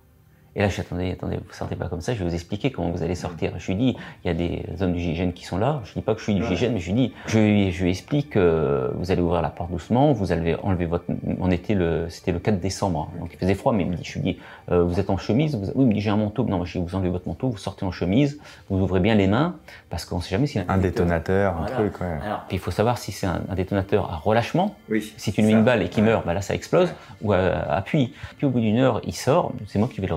Speaker 3: Et là, je dis, attendez, attendez, vous sortez pas comme ça, je vais vous expliquer comment vous allez sortir. Je lui dis, il y a des hommes du GIGN qui sont là. Je dis pas que je suis du GIGN, mais je lui dis, je, lui- je lui explique que vous allez ouvrir la porte doucement, vous allez enlever votre, on était le, c'était le 4 décembre, hein. donc il faisait froid, mais il me dit, je lui dis, euh, vous êtes en chemise, vous, oui, il me dit, j'ai un manteau. Non, moi, je dis, vous enlevez votre manteau, vous sortez en chemise, vous ouvrez bien les mains, parce qu'on sait jamais s'il y a
Speaker 2: Un détonateur, un
Speaker 3: Voilà.
Speaker 2: truc, ouais.
Speaker 3: Alors, puis il faut savoir si c'est un, un détonateur à relâchement,
Speaker 2: Oui.
Speaker 3: si tu lui mets une balle et qu'il meurt, bah là ça explose, ou à appui. Puis au bout d'une heure, il sort, c'est moi qui vais le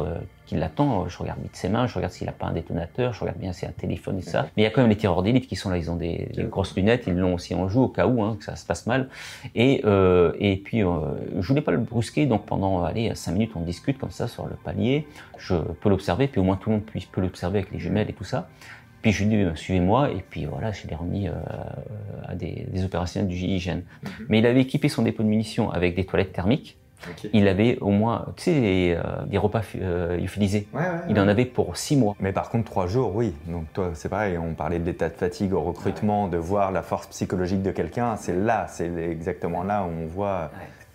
Speaker 3: qui l'attend, je regarde vite ses mains, je regarde s'il n'a pas un détonateur, je regarde bien s'il a un téléphone et ça. Mais il y a quand même les tireurs d'élite qui sont là, ils ont des, des grosses lunettes, ils l'ont aussi en joue au cas où, hein, que ça se passe mal. Et, euh, et puis, euh, je voulais pas le brusquer, donc pendant, allez, cinq minutes, on discute comme ça sur le palier, je peux l'observer, puis au moins tout le monde puisse, peut l'observer avec les jumelles et tout ça. Puis je lui dis, euh, suivez-moi, et puis voilà, je l'ai remis euh, à des, des opérationnels du GIGN. Mais il avait équipé son dépôt de munitions avec des toilettes thermiques. Il avait au moins, tu sais, les, euh, des repas euh.
Speaker 2: Ouais, ouais,
Speaker 3: Il en avait pour six mois.
Speaker 2: Mais par contre, trois jours, oui. Donc toi, c'est pareil, on parlait de l'état de fatigue au recrutement, de voir la force psychologique de quelqu'un. C'est là, c'est exactement là où on voit.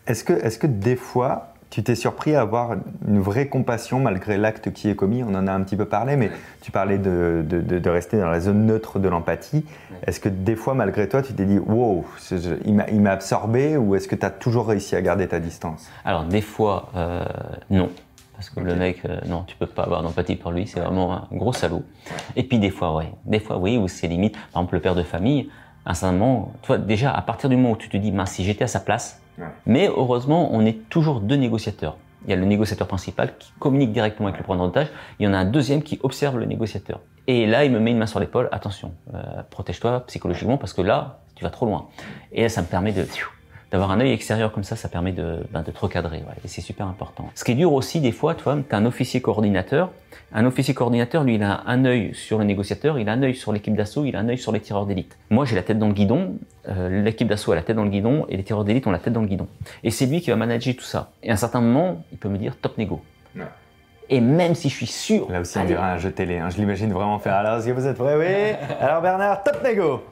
Speaker 2: Est-ce que, est que des fois, tu t'es surpris à avoir une vraie compassion malgré l'acte qui est commis On en a un petit peu parlé, mais tu parlais de, de- de- de rester dans la zone neutre de l'empathie. Est-ce que des fois, malgré toi, tu t'es dit, wow, il m'a absorbé ou est-ce que tu as toujours réussi à garder ta distance?
Speaker 3: Alors des fois, euh, non. Parce que le mec, euh, non, tu peux pas avoir d'empathie pour lui, c'est vraiment un gros salaud. Et puis des fois, ouais, des fois, oui, où c'est limite. Par exemple, le père de famille, à un certain moment, toi, déjà, à partir du moment où tu te dis, mince, si j'étais à sa place, Mais heureusement, on est toujours deux négociateurs. Il y a le négociateur principal qui communique directement avec le preneur d'otage. Il y en a un deuxième qui observe le négociateur. Et là, il me met une main sur l'épaule. Attention, euh, protège-toi psychologiquement parce que là, tu vas trop loin. Et ça me permet de d'avoir un œil extérieur comme ça, ça permet de, ben, de te recadrer. et c'est super important. Ce qui est dur aussi, des fois, tu vois, as un officier coordinateur. Un officier coordinateur, lui, il a un œil sur le négociateur, il a un œil sur l'équipe d'assaut, il a un œil sur les tireurs d'élite. Moi, j'ai la tête dans le guidon, euh, l'équipe d'assaut a la tête dans le guidon, et les tireurs d'élite ont la tête dans le guidon. Et c'est lui qui va manager tout ça. Et à un certain moment, il peut me dire top négo. Et même si je suis sûr.
Speaker 2: Là aussi, on dirait un jeu télé. hein. Je l'imagine vraiment faire. Alors, est-ce que vous êtes prêts? Oui. Alors, Bernard, top négo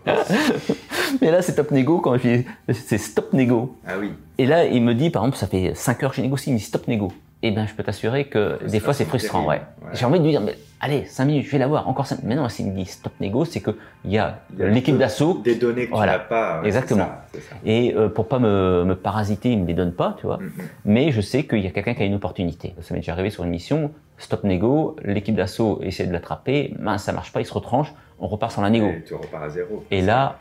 Speaker 3: Mais là, c'est top négo quand je dis c'est stop négo.
Speaker 2: Ah oui.
Speaker 3: Et là, il me dit, par exemple, ça fait 5 heures que j'ai négocié, il me dit stop négo. Eh ben, je peux t'assurer que des fois, c'est frustrant, ouais. J'ai envie de lui dire, mais allez, 5 minutes, je vais l'avoir, encore 5 Mais non, s'il me dit stop négo, c'est que il y a l'équipe d'assaut.
Speaker 2: Des données que
Speaker 3: Voilà.
Speaker 2: tu n'as pas. ouais,
Speaker 3: Exactement.
Speaker 2: c'est ça, c'est ça.
Speaker 3: Et euh, pour pas me, me parasiter, il me les donne pas, tu vois.
Speaker 2: Mhm.
Speaker 3: Mais je sais qu'il y a quelqu'un qui a une opportunité. Ça m'est déjà arrivé sur une mission, stop négo, l'équipe d'assaut essaie de l'attraper, mince, ça marche pas, il se retranche, on repart sur la négo.
Speaker 2: Et tu repars à zéro.
Speaker 3: Et là,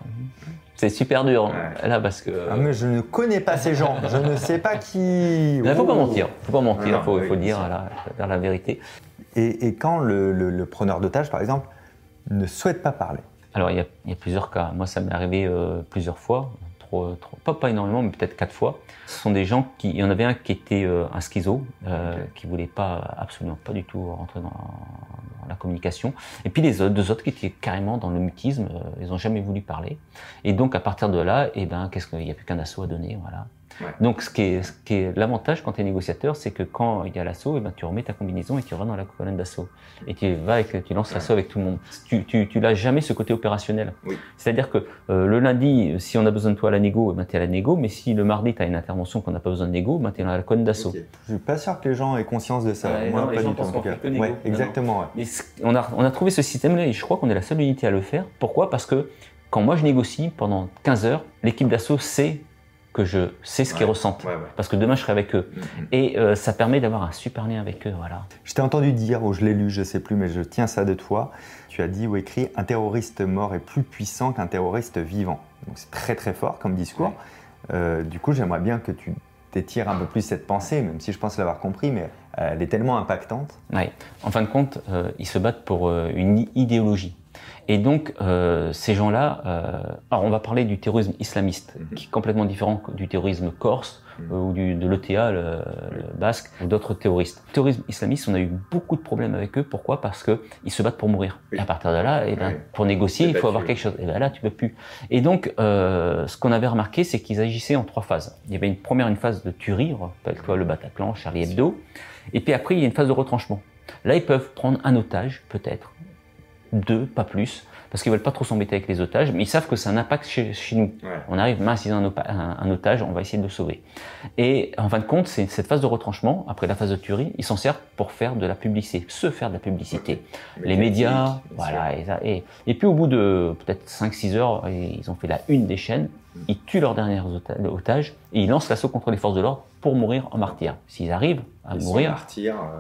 Speaker 3: c'est super dur.
Speaker 2: Ouais.
Speaker 3: Là, parce que.
Speaker 2: Ah, mais je ne connais pas ces gens. Je ne sais pas qui.
Speaker 3: Il faut pas mentir, faut pas mentir,
Speaker 2: Non,
Speaker 3: faut,
Speaker 2: oui,
Speaker 3: faut
Speaker 2: bien
Speaker 3: dire
Speaker 2: sûr.
Speaker 3: la, dire la vérité.
Speaker 2: Et, et quand le, le- le preneur d'otage, par exemple, ne souhaite pas parler.
Speaker 3: Alors il y a, il y a plusieurs cas. Moi, ça m'est arrivé euh, plusieurs fois, trop, trop, pas, pas énormément, mais peut-être quatre fois. Ce sont des gens qui, il y en avait un qui était euh, un schizo, euh,
Speaker 2: Ok.
Speaker 3: qui voulait pas absolument pas du tout rentrer dans, dans la communication. Et puis les autres, deux autres qui étaient carrément dans le mutisme, euh, ils ont jamais voulu parler. Et donc à partir de là, eh ben qu'est-ce qu'il n'y a plus qu'un assaut à donner, voilà.
Speaker 2: Ouais.
Speaker 3: Donc, ce qui est, ce qui est l'avantage quand tu es négociateur, c'est que quand il y a l'assaut, eh ben, tu remets ta combinaison et tu vas dans la colonne d'assaut. Et tu vas avec, tu lances l'assaut avec tout le monde. Tu, tu, tu lâches jamais ce côté opérationnel.
Speaker 2: Oui.
Speaker 3: C'est-à-dire que euh, le lundi, si on a besoin de toi à la négo, eh ben, tu es à la négo. Mais si le mardi, tu as une intervention qu'on n'a pas besoin de négo, ben, tu es dans la colonne d'assaut.
Speaker 2: Je suis pas sûr que les gens aient conscience de ça.
Speaker 3: Ouais,
Speaker 2: Moi,
Speaker 3: non, les
Speaker 2: pas
Speaker 3: gens
Speaker 2: du tout.
Speaker 3: que négo.
Speaker 2: Exactement. ouais.
Speaker 3: Mais ce- on a, on a trouvé ce système-là et je crois qu'on est la seule unité à le faire. Pourquoi? Parce que quand moi je négocie pendant 15 heures, l'équipe d'assaut sait que je sais ce qu'ils
Speaker 2: Ouais.
Speaker 3: ressentent.
Speaker 2: Ouais, ouais.
Speaker 3: Parce que demain je serai avec eux.
Speaker 2: Mhm.
Speaker 3: Et euh, ça permet d'avoir un super lien avec eux. Voilà.
Speaker 2: Je t'ai entendu dire, ou je l'ai lu, je sais plus, mais je tiens ça de toi. Tu as dit ou écrit un terroriste mort est plus puissant qu'un terroriste vivant. Donc c'est très très fort comme discours. Euh, du coup, j'aimerais bien que tu t'étires un peu plus cette pensée, même si je pense l'avoir compris, mais euh, elle est tellement impactante.
Speaker 3: Ouais. En fin de compte, euh, ils se battent pour euh, une idéologie. Et donc, euh, ces gens-là, euh, alors on va parler du terrorisme islamiste,
Speaker 2: Mhm.
Speaker 3: qui est complètement différent du terrorisme corse euh, ou du, de l'ETA, le, le basque, ou d'autres terroristes. Le terrorisme islamiste, on a eu beaucoup de problèmes avec eux. Pourquoi? Parce que ils se battent pour mourir.
Speaker 2: Oui.
Speaker 3: Et à partir de là, et ben,
Speaker 2: Oui.
Speaker 3: pour négocier, il faut avoir quelque chose. Et ben là, tu peux plus. Et donc, ce qu'on avait remarqué, c'est qu'ils agissaient en trois phases. Il y avait une première, une phase de tuerie, rappelle-toi le Bataclan, Charlie Hebdo. Et puis après, il y a une phase de retranchement. Là, ils peuvent prendre un otage, peut-être, deux, pas plus, parce qu'ils veulent pas trop s'embêter avec les otages, mais ils savent que c'est un impact chez, chez nous. On arrive, mince, ils ont un, opa- un- un otage, on va essayer de le sauver. Et en fin de compte, c'est cette phase de retranchement, après la phase de tuerie, ils s'en servent pour faire de la publicité, se faire de la publicité. Les médias, voilà. Et, ça- et, et puis au bout de peut-être 5-6 heures, ils ont fait la une des chaînes, ils tuent leurs derniers ota- otages et ils lancent l'assaut contre les forces de l'ordre pour mourir en martyrs. S'ils arrivent à mourir,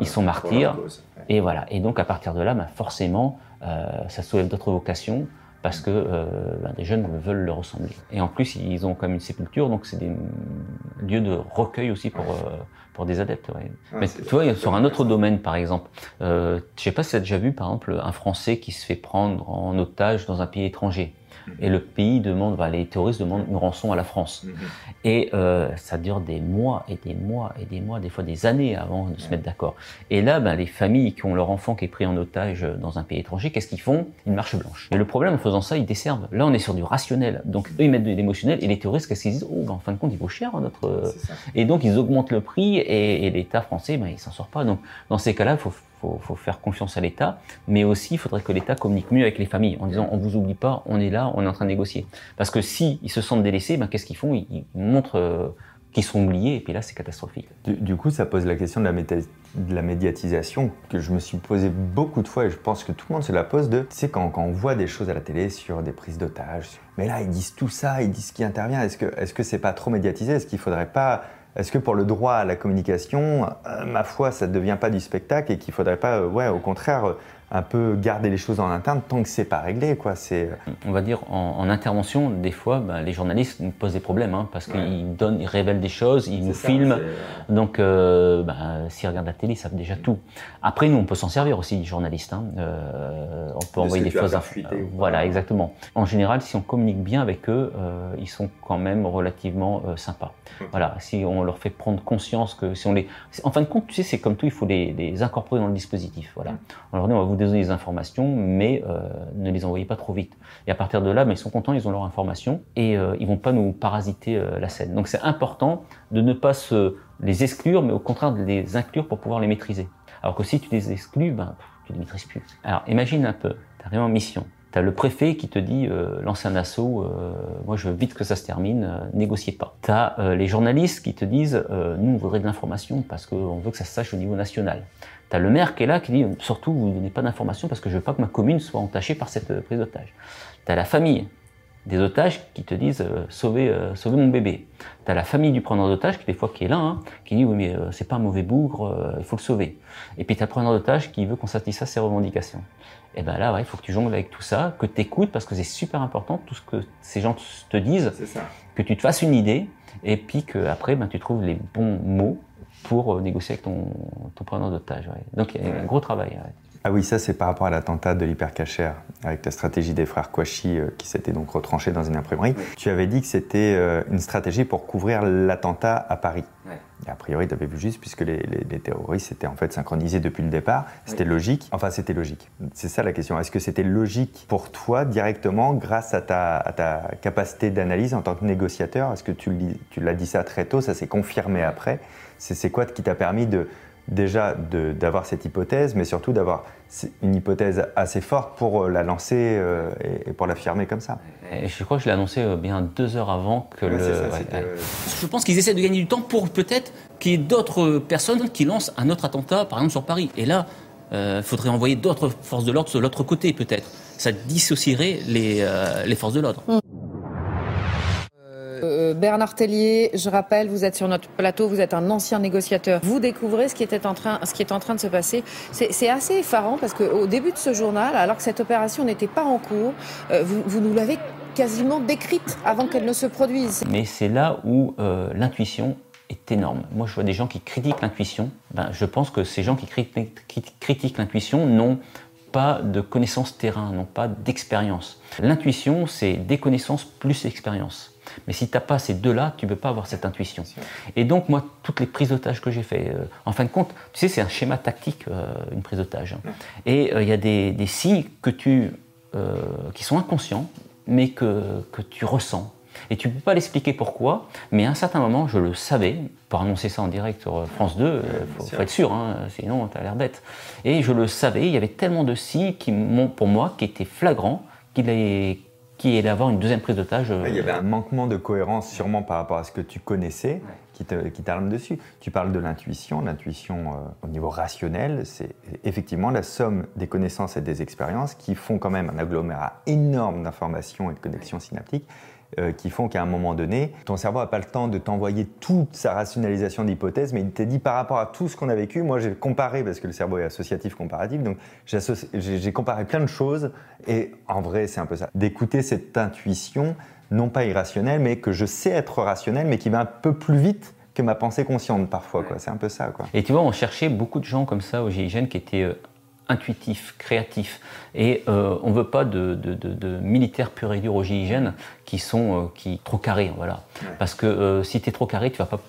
Speaker 3: ils sont martyrs. et voilà. Et donc à partir de là, ben, forcément, euh, ça soulève d'autres vocations parce que euh, ben, des jeunes veulent le ressembler. Et en plus, ils ont comme une sépulture, donc c'est des lieux de recueil aussi pour euh, pour des adeptes. ouais. Mais tu vois, sur un autre domaine, par exemple, euh, je sais pas si tu as déjà vu, par exemple, un Français qui se fait prendre en otage dans un pays étranger. Et le pays demande, bah, les terroristes demandent une rançon à la France. Et euh, ça dure des mois et des mois et des mois, des fois des années avant de se mettre d'accord. Et là, ben, les familles qui ont leur enfant qui est pris en otage dans un pays étranger, qu'est-ce qu'ils font? Une marche blanche. Et le problème en faisant ça, ils desservent. Là, on est sur du rationnel. Donc eux, ils mettent de l'émotionnel. Et les terroristes, qu'est-ce qu'ils disent? Oh, ben, en fin de compte, il vaut cher hein, notre. Et donc ils augmentent le prix et, et l'État français, ben, il s'en sort pas. Donc dans ces cas-là, il faut, faut, faut faire confiance à l'État, mais aussi il faudrait que l'État communique mieux avec les familles en disant on vous oublie pas, on est là, on est en train de négocier. Parce que si ils se sentent délaissés, ben, qu'est-ce qu'ils font? Ils, montrent euh, qu'ils sont oubliés et puis là c'est catastrophique.
Speaker 2: Du, coup, ça pose la question de la, médiatisation que je me suis posé beaucoup de fois et je pense que tout le monde se la pose de, tu sais, quand, quand on voit des choses à la télé sur des prises d'otages, mais là, ils disent tout ça, ils disent qui intervient, est-ce que est-ce que c'est pas trop médiatisé? Est-ce qu'il faudrait pas... Est-ce que pour le droit à la communication, euh, ma foi, ça ne devient pas du spectacle et qu'il faudrait pas, euh, ouais, au contraire, un peu garder les choses en interne tant que c'est pas réglé, quoi. C'est
Speaker 3: On va dire en, en intervention, des fois, ben, les journalistes nous posent des problèmes hein, parce qu'ils donnent, ils révèlent des choses, ils nous filment. Donc, euh, ben, s'ils regardent la télé, ils savent déjà tout. Après, nous, on peut s'en servir aussi, les journalistes. Hein. Euh, on peut
Speaker 2: De
Speaker 3: envoyer des fausses infos. Voilà, exactement. En général, si on communique bien avec eux, euh, ils sont quand même relativement euh, sympas. Voilà, si on leur fait prendre conscience que si on les, en fin de compte, tu sais, c'est comme tout, il faut les, les incorporer dans le dispositif. Voilà. On leur dit, on va vous donner des informations, mais euh, ne les envoyez pas trop vite. Et à partir de là, ben, ils sont contents, ils ont leur information et euh, ils vont pas nous parasiter euh, la scène. Donc c'est important de ne pas les exclure, mais au contraire de les inclure pour pouvoir les maîtriser. Alors que si tu les exclus, ben, tu les maîtrises plus. Alors imagine un peu, tu arrives en mission. Tu as le préfet qui te dit euh, lancez un assaut, euh, moi je veux vite que ça se termine, négociez pas. Tu as les journalistes qui te disent nous on voudrait de l'information parce qu'on veut que ça se sache au niveau national. Tu as le maire qui est là qui dit surtout vous ne donnez pas d'informations parce que je veux pas que ma commune soit entachée par cette euh, prise d'otage. Tu as la famille des otages qui te disent euh, sauvez, euh, sauvez mon bébé. Tu as la famille du preneur d'otage qui des fois qui est là, hein, qui dit oui mais euh, c'est pas un mauvais bougre, il faut le sauver. Et puis tu as le preneur d'otage qui veut qu'on satisfasse ses revendications. Et ben là, ouais, il faut que tu jongles avec tout ça, que tu écoutes parce que c'est super important tout ce que ces gens te disent,
Speaker 2: ça.
Speaker 3: que tu te fasses une idée et puis que après ben, tu trouves les bons mots pour euh, négocier avec ton, ton preneur d'otage. ouais. Donc il y a un gros travail. ouais.
Speaker 2: Ah oui, ça c'est par rapport à l'attentat de l'hypercachère, avec la stratégie des frères Kouachi euh, qui s'étaient donc retranchés dans une imprimerie. Tu avais dit que c'était euh, une stratégie pour couvrir l'attentat à Paris. Et a priori, tu avais vu juste puisque les, les- les terroristes étaient en fait synchronisés depuis le départ. C'était logique. Enfin, c'était logique. C'est ça la question. Est-ce que c'était logique pour toi directement grâce à ta, à ta capacité d'analyse en tant que négociateur? Est-ce que tu, tu l'as dit ça très tôt Ça s'est confirmé après? C'est quoi qui t'a permis de déjà de- d'avoir cette hypothèse, mais surtout d'avoir une hypothèse assez forte pour euh, la lancer euh, et, et pour l'affirmer comme ça
Speaker 3: Et je crois que je l'ai annoncé euh, bien deux heures avant que
Speaker 2: Ouais,
Speaker 3: le.
Speaker 2: ça,
Speaker 3: ouais,
Speaker 2: c'était,
Speaker 3: ouais.
Speaker 4: Je pense qu'ils essaient de gagner du temps pour peut-être qu'il y ait d'autres personnes qui lancent un autre attentat, par exemple sur Paris. Et là, il faudrait envoyer d'autres forces de l'ordre de l'autre côté, peut-être. Ça dissocierait les, euh, les forces de l'ordre.
Speaker 5: Bernard Tellier, je rappelle, vous êtes sur notre plateau, vous êtes un ancien négociateur. Vous découvrez ce qui, était en train, ce qui est en train de se passer. C'est assez effarant parce qu'au début de ce journal, alors que cette opération n'était pas en cours, euh, vous, vous nous l'avez quasiment décrite avant qu'elle ne se produise.
Speaker 3: Mais c'est là où euh, l'intuition est énorme. Moi, je vois des gens qui critiquent l'intuition. Ben, je pense que ces gens qui critiquent, qui critiquent l'intuition n'ont pas de connaissances terrain, n'ont pas d'expérience. L'intuition, c'est des connaissances plus expérience. Mais si tu n'as pas ces deux-là, tu ne peux pas avoir cette intuition. Et donc, moi, toutes les prises d'otage que j'ai fait, euh, en fin de compte, tu sais, c'est un schéma tactique, euh, une prise d'otage. hein. Et euh, il y a des, des signes que tu, qui sont inconscients, mais que, que tu ressens. Et tu ne peux pas l'expliquer pourquoi, mais à un certain moment, je le savais. Pour annoncer ça en direct sur France 2, il faut, être sûr, hein, sinon tu as l'air bête. Et je le savais, il y avait tellement de signes qui pour moi, qui étaient flagrants, qu'il est qui allait avoir une deuxième prise d'otage.
Speaker 2: Il y avait un manquement de cohérence sûrement par rapport à ce que tu connaissais qui te- qui t'arme dessus. Tu parles de l'intuition. L'intuition euh, au niveau rationnel, c'est effectivement la somme des connaissances et des expériences qui font quand même un agglomérat énorme d'informations et de connexions synaptiques euh, qui font qu'à un moment donné, ton cerveau n'a pas le temps de t'envoyer toute sa rationalisation d'hypothèses, mais il t'a dit par rapport à tout ce qu'on a vécu, moi j'ai comparé, parce que le cerveau est associatif comparatif, donc j'ai comparé plein de choses, et en vrai c'est un peu ça. D'écouter cette intuition, non pas irrationnelle, mais que je sais être rationnelle, mais qui va un peu plus vite que ma pensée consciente parfois, quoi. C'est un peu ça, quoi.
Speaker 3: Et tu vois, on cherchait beaucoup de gens comme ça au GIGN qui étaient intuitifs, créatifs. Et euh, on ne veut pas de, de- de- de militaires purs et durs au GIGN qui sont euh, qui, trop carrés. Voilà. Parce que euh, si tu es trop carré, tu vas pas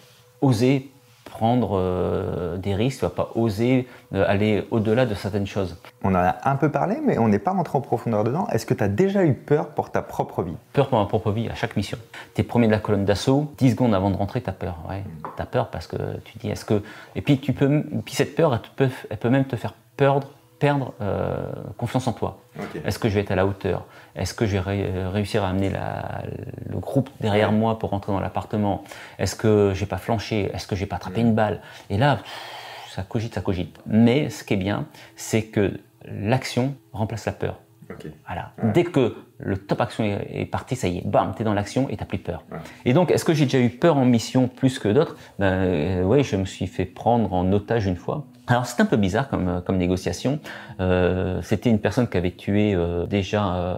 Speaker 3: oser prendre des risques, tu vas pas oser aller au-delà de certaines choses.
Speaker 2: On en a un peu parlé, mais on n'est pas rentré en profondeur dedans. Est-ce que tu as déjà eu peur pour ta propre vie?
Speaker 3: Peur pour ma propre vie à chaque mission. T'es premier de la colonne d'assaut, 10 secondes avant de rentrer, t'as peur. Ouais, t'as peur parce que tu dis est-ce que. Et puis, tu peux, puis cette peur, elle, peut, elle peut même te faire perdre, perdre euh, confiance en toi. Est-ce que je vais être à la hauteur? Est-ce que je vais ré- réussir à amener la- le groupe derrière moi pour rentrer dans l'appartement? Est-ce que je vais pas flancher Est-ce que je vais pas attraper une balle? Et là, pff, ça cogite, ça cogite. Mais ce qui est bien, c'est que l'action remplace la peur. Voilà. Dès que le top action est, parti, ça y est, bam, t'es dans l'action et t'as plus peur. Et donc, est-ce que j'ai déjà eu peur en mission plus que d'autres? Ben, euh, Oui, je me suis fait prendre en otage une fois. Alors, c'est un peu bizarre comme, euh, comme négociation. Euh, C'était une personne qui avait tué euh, déjà euh,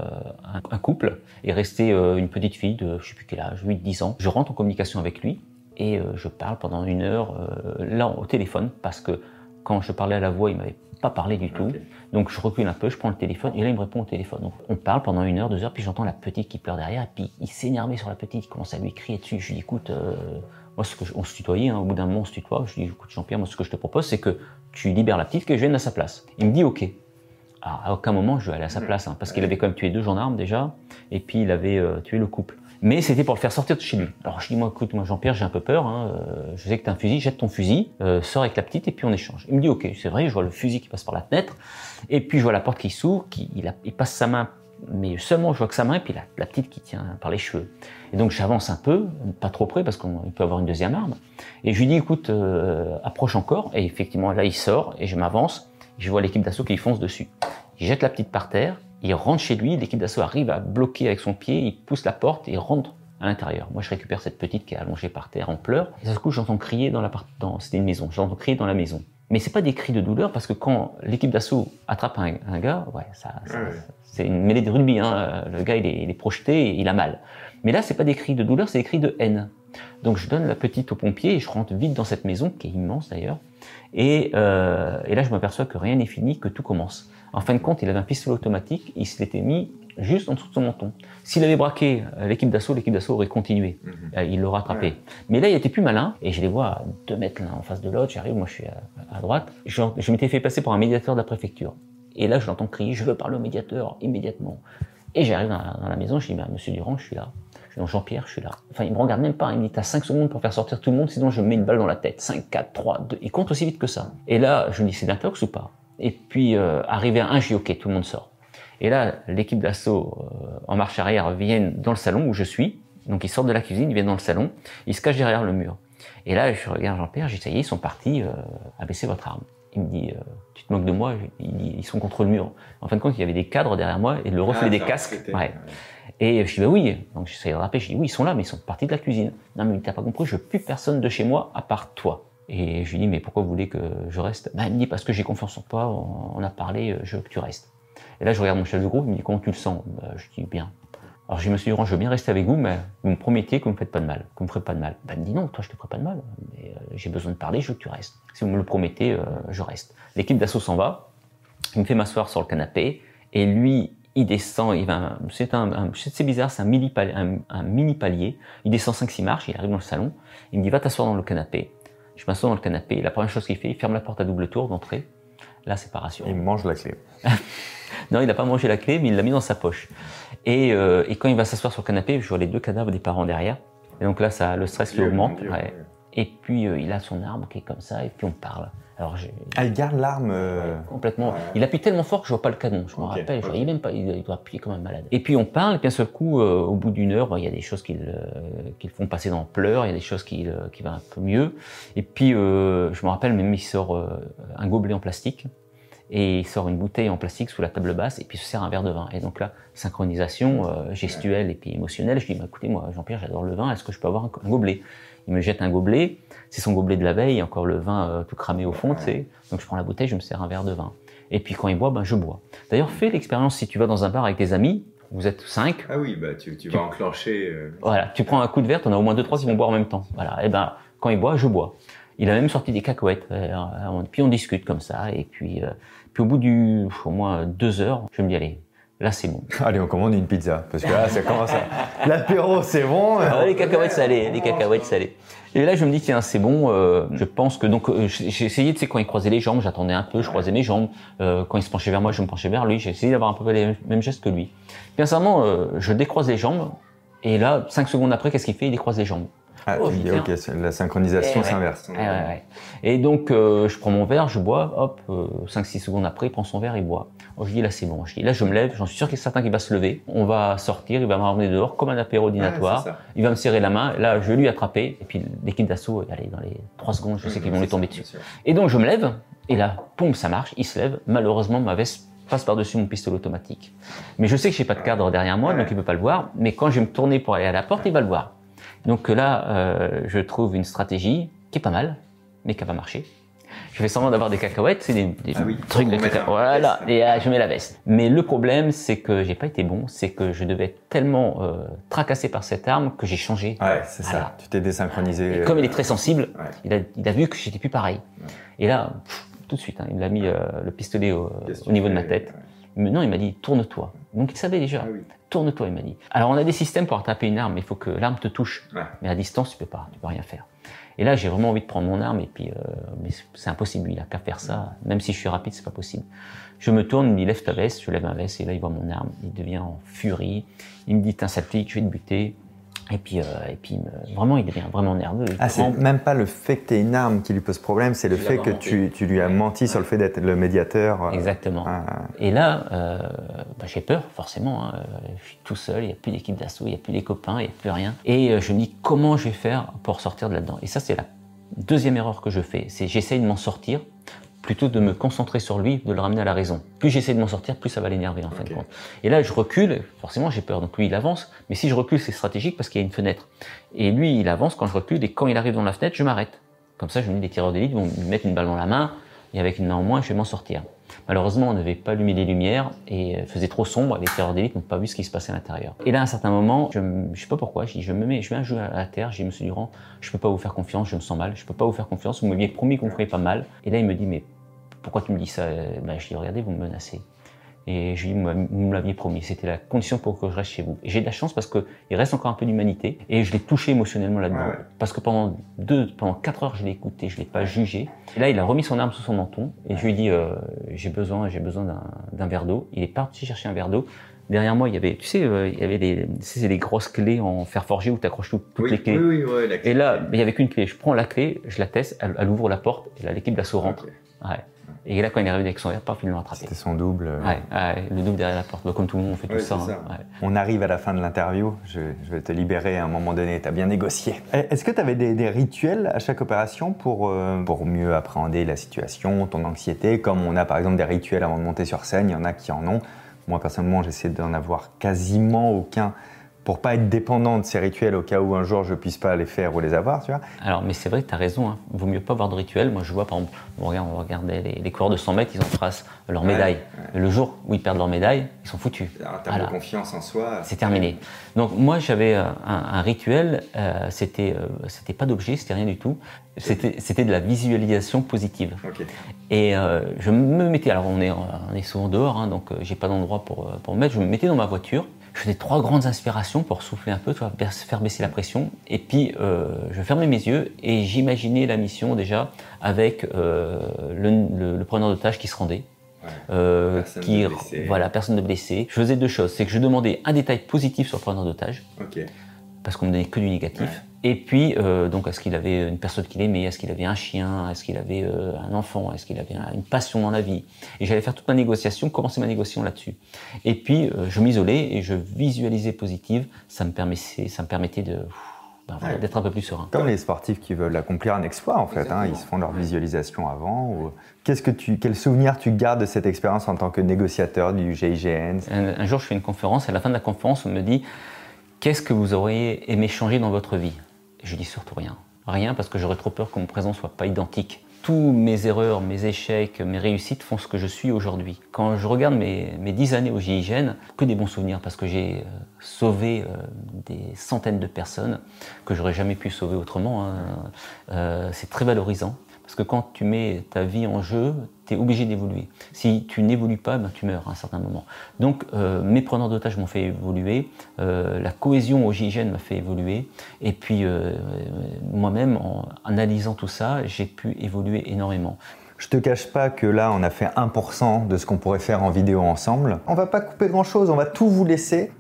Speaker 3: un, un couple et resté euh, une petite fille de, je sais plus quel âge, 8-10 ans. Je rentre en communication avec lui et je parle pendant une heure là au téléphone parce que quand je parlais à la voix, il m'avait pas parlé du tout. Donc je recule un peu, je prends le téléphone et là il me répond au téléphone. Donc on parle pendant une heure, deux heures, puis j'entends la petite qui pleure derrière et puis il s'énervait sur la petite, il commence à lui crier dessus. Je lui dis écoute, moi ce que je- on se tutoyait, hein, au bout d'un moment on se tutoie. Je lui dis écoute Jean-Pierre, moi ce que je te propose c'est que tu libères la petite, que je vienne à sa place. Il me dit ok. Alors, à aucun moment je vais aller à sa place hein, parce qu'il avait quand même tué deux gendarmes déjà et puis il avait euh, tué le couple. Mais c'était pour le faire sortir de chez lui. Alors je dis moi écoute moi Jean-Pierre j'ai un peu peur, hein, euh, je sais que tu as un fusil, jette ton fusil, euh, sors avec la petite et puis on échange. Il me dit ok c'est vrai, je vois le fusil qui passe par la fenêtre et puis je vois la porte qui s'ouvre, qui, il, a- il passe sa main, mais seulement je vois que sa main et puis la, la petite qui tient par les cheveux. Et donc j'avance un peu, pas trop près parce qu'il peut avoir une deuxième arme. Et je lui dis écoute euh, approche encore et effectivement là il sort et je m'avance, je vois l'équipe d'assaut qui fonce dessus. Il jette la petite par terre, il rentre chez lui, l'équipe d'assaut arrive à bloquer avec son pied, il pousse la porte et rentre à l'intérieur. Moi, je récupère cette petite qui est allongée par terre en pleurs. Et d'un coup, j'entends crier dans l'appartement. C'était une maison. J'entends crier dans la maison. Mais c'est pas des cris de douleur parce que quand l'équipe d'assaut attrape un, un gars, ouais, ça, ça- c'est une mêlée de rugby. Hein. Le gars, il est, il est projeté, et il a mal. Mais là, c'est pas des cris de douleur, c'est des cris de haine. Donc, je donne la petite au pompier et je rentre vite dans cette maison qui est immense d'ailleurs. Et, euh, et là, je m'aperçois que rien n'est fini, que tout commence. En fin de compte, il avait un pistolet automatique, il s'était mis juste en dessous de son menton. S'il avait braqué euh, l'équipe d'assaut, l'équipe d'assaut aurait continué. Euh, Il l'aurait attrapé. Mais là, il était plus malin, et je les vois à deux mètres l'un en face de l'autre. J'arrive, moi je suis à, à droite. Je, je m'étais fait passer pour un médiateur de la préfecture. Et là, je l'entends crier, je veux parler au médiateur, immédiatement. Et j'arrive dans, la- dans la maison, je dis, bah, monsieur Durand, je suis là. Je dis, Jean-Pierre, je suis là. Enfin, il me regarde même pas, il me dit, t'as 5 secondes pour faire sortir tout le monde, sinon je me mets une balle dans la tête. 5, 4, 3, 2. Il compte aussi vite que ça. Et là, je me dis, c'est d'intox ou pas? Et puis, euh, arrivé à 1, je dis, ok, tout le monde sort. Et là, l'équipe d'assaut euh, en marche arrière viennent dans le salon où je suis. Donc ils sortent de la cuisine, ils viennent dans le salon, ils se cachent derrière le mur. Et là, je regarde Jean-Pierre, je dis ça y est, ils sont partis, euh, abaisser votre arme. Il me dit, euh, tu te moques de moi? Il dit, ils sont contre le mur. En fin de compte, il y avait des cadres derrière moi et le reflet des casques. Ouais. Et je dis, bah oui. Donc j'essaie de rappeler, je dis, oui, ils sont là, mais ils sont partis de la cuisine. Non, mais t'as pas compris, je veux plus personne de chez moi à part toi. Et je lui dis, mais pourquoi vous voulez que je reste? Bah, Il me dit, parce que j'ai confiance en toi, on, on a parlé, euh, je veux que tu restes. Et là, je regarde mon chef de groupe, il me dit comment tu le sens? Bah, Je dis bien. Alors je me suis dit, je veux bien rester avec vous, mais vous me promettez que vous ne me faites pas de mal, que vous me ferez pas de mal. Bah, il me dit non, toi je te ferai pas de mal, euh, j'ai besoin de parler, je veux que tu restes. Si vous me le promettez, euh, je reste. L'équipe d'assaut s'en va, il me fait m'asseoir sur le canapé, et lui, il descend, il c'est un, bizarre, c'est un mini, palier, un, mini palier. Il descend 5-6 marches, il arrive dans le salon, il me dit va t'asseoir dans le canapé. Je m'assois dans le canapé. La première chose qu'il fait, il ferme la porte à double tour d'entrée. La séparation.
Speaker 2: Il mange la clé.
Speaker 3: non, il n'a pas mangé la clé, mais il l'a mis dans sa poche. Et, euh, et quand il va s'asseoir sur le canapé, je vois les deux cadavres des parents derrière. Et donc là, ça, le stress qui augmente. Ouais. Et puis euh, il a son arme qui est comme ça, et puis on parle.
Speaker 2: Alors, ah, il garde l'arme
Speaker 3: euh, complètement. Il appuie tellement fort que je vois pas le canon. Je me rappelle, je voyais même pas. Il, doit appuyer comme un malade. Et puis on parle, et puis d'un seul coup, euh, au bout d'une heure, il y a des choses qui le font passer dans le pleurs, il y a des choses qui, qui vont un peu mieux. Et puis je me rappelle même, il sort un gobelet en plastique et il sort une bouteille en plastique sous la table basse et puis se sert un verre de vin. Et donc là, synchronisation gestuelle et puis émotionnelle. Je dis, bah, écoutez, moi, Jean-Pierre, j'adore le vin. Est-ce que je peux avoir un gobelet? Il me jette un gobelet, c'est son gobelet de la veille, encore le vin euh, tout cramé au fond, tu sais. Donc je prends la bouteille, je me sers un verre de vin. Et puis quand il boit, ben je bois. D'ailleurs, fais l'expérience si tu vas dans un bar avec tes amis, vous êtes cinq.
Speaker 2: Ah oui, bah tu, vas enclencher.
Speaker 3: Euh, voilà, tu prends un coup de verre, t'en as au moins deux trois qui vont boire en même temps. Voilà, et ben quand il boit, je bois. Il a même sorti des cacahuètes. Euh, puis on discute comme ça, et puis puis au bout du au moins deux heures, je me dis allez, Là, c'est bon.
Speaker 2: Allez, on commande une pizza. Parce que là, ça commence à. L'apéro, c'est bon.
Speaker 3: Ah, les cacahuètes salées, les cacahuètes salées. Et là, je me dis, tiens, c'est bon. Euh, je pense que donc, euh, j'ai essayé, tu sais, quand il croisait les jambes, j'attendais un peu, je croisais mes jambes. Euh, quand il se penchait vers moi, je me penchais vers lui. J'ai essayé d'avoir un peu les mêmes gestes que lui. Bien sincèrement, je décroise les jambes. Et là, cinq secondes après, qu'est-ce qu'il fait? Il décroise les jambes.
Speaker 2: Ah, oh, ok, la synchronisation eh s'inverse.
Speaker 3: Eh et donc, je prends mon verre, je bois, hop, 5-6 euh, secondes après, il prend son verre, il boit. Oh, je dis, là, c'est bon. Je dis, là, je me lève, j'en suis sûr qu'il est certain qu'il va se lever. On va sortir, il va m'emmener dehors comme un apéro dînatoire. il va me serrer la main, là, je vais lui attraper. Et puis, l'équipe d'assaut, allez, dans les 3 secondes, je sais qu'ils vont lui tomber dessus. Et donc, je me lève, et là, poum, ça marche, il se lève. Malheureusement, ma veste passe par-dessus mon pistolet automatique. Mais je sais que j'ai pas de cadre derrière moi, donc il peut pas le voir. Mais quand je vais me tourner pour aller à la porte, il va le voir. Donc là, euh, je trouve une stratégie qui est pas mal, mais qui va pas marché. Je fais semblant d'avoir des cacahuètes, c'est des,
Speaker 2: ah
Speaker 3: trucs de cacahuètes. Voilà, et euh, je mets la veste. Mais le problème, c'est que j'ai pas été bon, c'est que je devais être tellement euh, tracassé par cette arme que j'ai changé.
Speaker 2: Ouais, c'est ça. Tu t'es désynchronisé.
Speaker 3: comme il est très sensible, il, a, il, a, vu que j'étais plus pareil. Et là, tout de suite, hein, il a mis le pistolet au, au niveau de ma tête. Non, il m'a dit tourne-toi. Donc il savait déjà. Ah tourne-toi, il m'a dit. Alors on a des systèmes pour attraper une arme, mais il faut que l'arme te touche. Mais à distance, tu peux pas, tu peux rien faire. Et là, j'ai vraiment envie de prendre mon arme, et puis euh, mais c'est impossible. Il a qu'à faire ça. Même si je suis rapide, c'est pas possible. Je me tourne, il me lève ta veste, je lève ma veste, et là il voit mon arme, il devient en furie. Il me dit un sale flic, je vais te buter. Et puis, euh, et puis vraiment, il devient vraiment nerveux.
Speaker 2: Ah, c'est même pas le fait que tu aies une arme qui lui pose problème, c'est le fait que tu, tu, lui as menti sur le fait d'être le médiateur.
Speaker 3: Euh, Exactement. Et là, euh, bah, j'ai peur, forcément. Hein. Je suis tout seul, il n'y a plus d'équipe d'assaut, il n'y a plus les copains, il n'y a plus rien. Et je me dis comment je vais faire pour sortir de là-dedans? Et ça, c'est la deuxième erreur que je fais. C'est j'essaye de m'en sortir plutôt de me concentrer sur lui, de le ramener à la raison. Plus j'essaie de m'en sortir, plus ça va l'énerver en fin de compte. Et là, je recule, forcément j'ai peur, donc lui il avance, mais si je recule, c'est stratégique parce qu'il y a une fenêtre. Et lui, il avance quand je recule, et quand il arrive dans la fenêtre, je m'arrête. Comme ça, je me dis, des tireurs d'élite vont me mettre une balle dans la main, et avec une main en moins, je vais m'en sortir. Malheureusement, on n'avait pas allumé les lumières et euh, faisait trop sombre. Les tireurs d'élite n'ont pas vu ce qui se passait à l'intérieur. Et là, à un certain moment, je ne sais pas pourquoi, je, dis, je me mets, je mets un jeu à la terre. J'ai dit, Monsieur Durand, je peux pas vous faire confiance, je me sens mal. Je peux pas vous faire confiance. Vous m'aviez promis qu'on ferait pas mal. Et là, il me dit, mais pourquoi tu me dis ça? Ben, Je dis, regardez, vous me menacez. Et je lui dis, vous me l'aviez promis, c'était la condition pour que je reste chez vous. Et j'ai de la chance parce qu'il reste encore un peu d'humanité et je l'ai touché émotionnellement là-dedans. Parce que pendant deux, pendant quatre heures, je l'ai écouté, je l'ai pas jugé. Et là, il a remis son arme sous son menton et je lui ai dit, euh, j'ai besoin, j'ai besoin d'un verre d'eau. Il est parti chercher un verre d'eau. Derrière moi, il y avait, tu sais, euh, il y avait des, c'est les grosses clés en fer forgé où tu accroches toutes les clés.
Speaker 2: Oui, oui, la clé.
Speaker 3: Et là, il y avait qu'une clé. Je prends la clé, je la teste, elle, ouvre la porte et là, l'équipe d'assaut rentre. Ouais. Et là, quand il est arrivé avec son verre, paf, il l'a attrapé.
Speaker 2: C'était son double.
Speaker 3: Euh. Ouais, le double derrière la porte. Bah, comme tout le monde, on fait tout ça. Hein.
Speaker 2: On arrive à la fin de l'interview. Je, vais te libérer à un moment donné. Tu as bien négocié. Eh, est-ce que tu avais des, rituels à chaque opération pour, euh, pour mieux appréhender la situation, ton anxiété? Comme on a par exemple des rituels avant de monter sur scène, il y en a qui en ont. Moi, personnellement, j'essaie d'en avoir quasiment aucun pour pas être dépendant de ces rituels au cas où un jour je puisse pas les faire ou les avoir, tu vois.
Speaker 3: Alors, mais c'est vrai que tu as raison, hein. vaut mieux pas avoir de rituel. Moi, je vois, par exemple, on regarde, on regardait les, les coureurs de 100 mètres, ils en tracent leur médaille. Le jour où ils perdent leur médaille, ils sont foutus.
Speaker 2: Termes
Speaker 3: Voilà.
Speaker 2: de confiance en soi.
Speaker 3: C'est terminé. Donc moi j'avais euh, un, un rituel, euh, c'était euh, c'était pas d'objet, c'était rien du tout. C'était c'était de la visualisation positive. Et euh, je me mettais, alors on est on est souvent dehors, hein, donc j'ai pas d'endroit pour pour me mettre. Je me mettais dans ma voiture. Je faisais trois grandes inspirations pour souffler un peu, tu vois, bais- faire baisser la pression. Et puis euh, je fermais mes yeux et j'imaginais la mission déjà avec euh, le, le- le preneur de qui se rendait. Euh,
Speaker 2: Personne
Speaker 3: qui
Speaker 2: de blessé.
Speaker 3: voilà personne de blessé. Je faisais deux choses, c'est que je demandais un détail positif sur le preneur d'otage. Parce qu'on me donnait que du négatif. Et puis euh, donc est-ce qu'il avait une personne qu'il aimait, est-ce qu'il avait un chien, est-ce qu'il avait euh, un enfant, est-ce qu'il avait un- une passion dans la vie? Et j'allais faire toute ma négociation, commencer ma négociation là-dessus. Et puis euh, je m'isolais et je visualisais positive. Ça me permettait, ça me permettait de ben, voilà,
Speaker 2: Ouais.
Speaker 3: d'être un peu plus serein.
Speaker 2: Comme les sportifs qui veulent accomplir un exploit, en fait. hein, ils se font leur visualisation avant. ou- Qu'est-ce que tu, quel souvenir tu gardes de cette expérience en tant que négociateur du GIGN
Speaker 3: Un, un jour, je fais une conférence, et à la fin de la conférence, on me dit Qu'est-ce que vous auriez aimé changer dans votre vie? Je dis surtout rien. Rien parce que j'aurais trop peur que mon présent soit pas identique. Tous mes erreurs, mes échecs, mes réussites font ce que je suis aujourd'hui. Quand je regarde mes, mes 10 années au GIGN, que des bons souvenirs parce que j'ai euh, sauvé euh, des centaines de personnes que j'aurais jamais pu sauver autrement. hein. Euh, C'est très valorisant. Parce que quand tu mets ta vie en jeu, tu es obligé d'évoluer. Si tu n'évolues pas, ben, tu meurs à un certain moment. Donc euh, mes preneurs d'otages m'ont fait évoluer, euh, la cohésion au GIGN m'a fait évoluer, et puis euh, moi-même, en analysant tout ça, j'ai pu évoluer énormément.
Speaker 2: Je te cache pas que là, on a fait 1% de ce qu'on pourrait faire en vidéo ensemble. On va pas couper grand chose, on va tout vous laisser.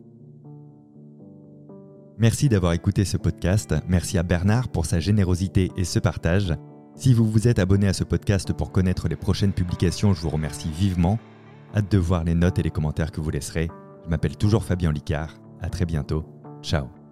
Speaker 1: Merci d'avoir écouté ce podcast. Merci à Bernard pour sa générosité et ce partage. Si vous vous êtes abonné à ce podcast pour connaître les prochaines publications, je vous remercie vivement. Hâte de voir les notes et les commentaires que vous laisserez. Je m'appelle toujours Fabien Licard. À très bientôt. Ciao.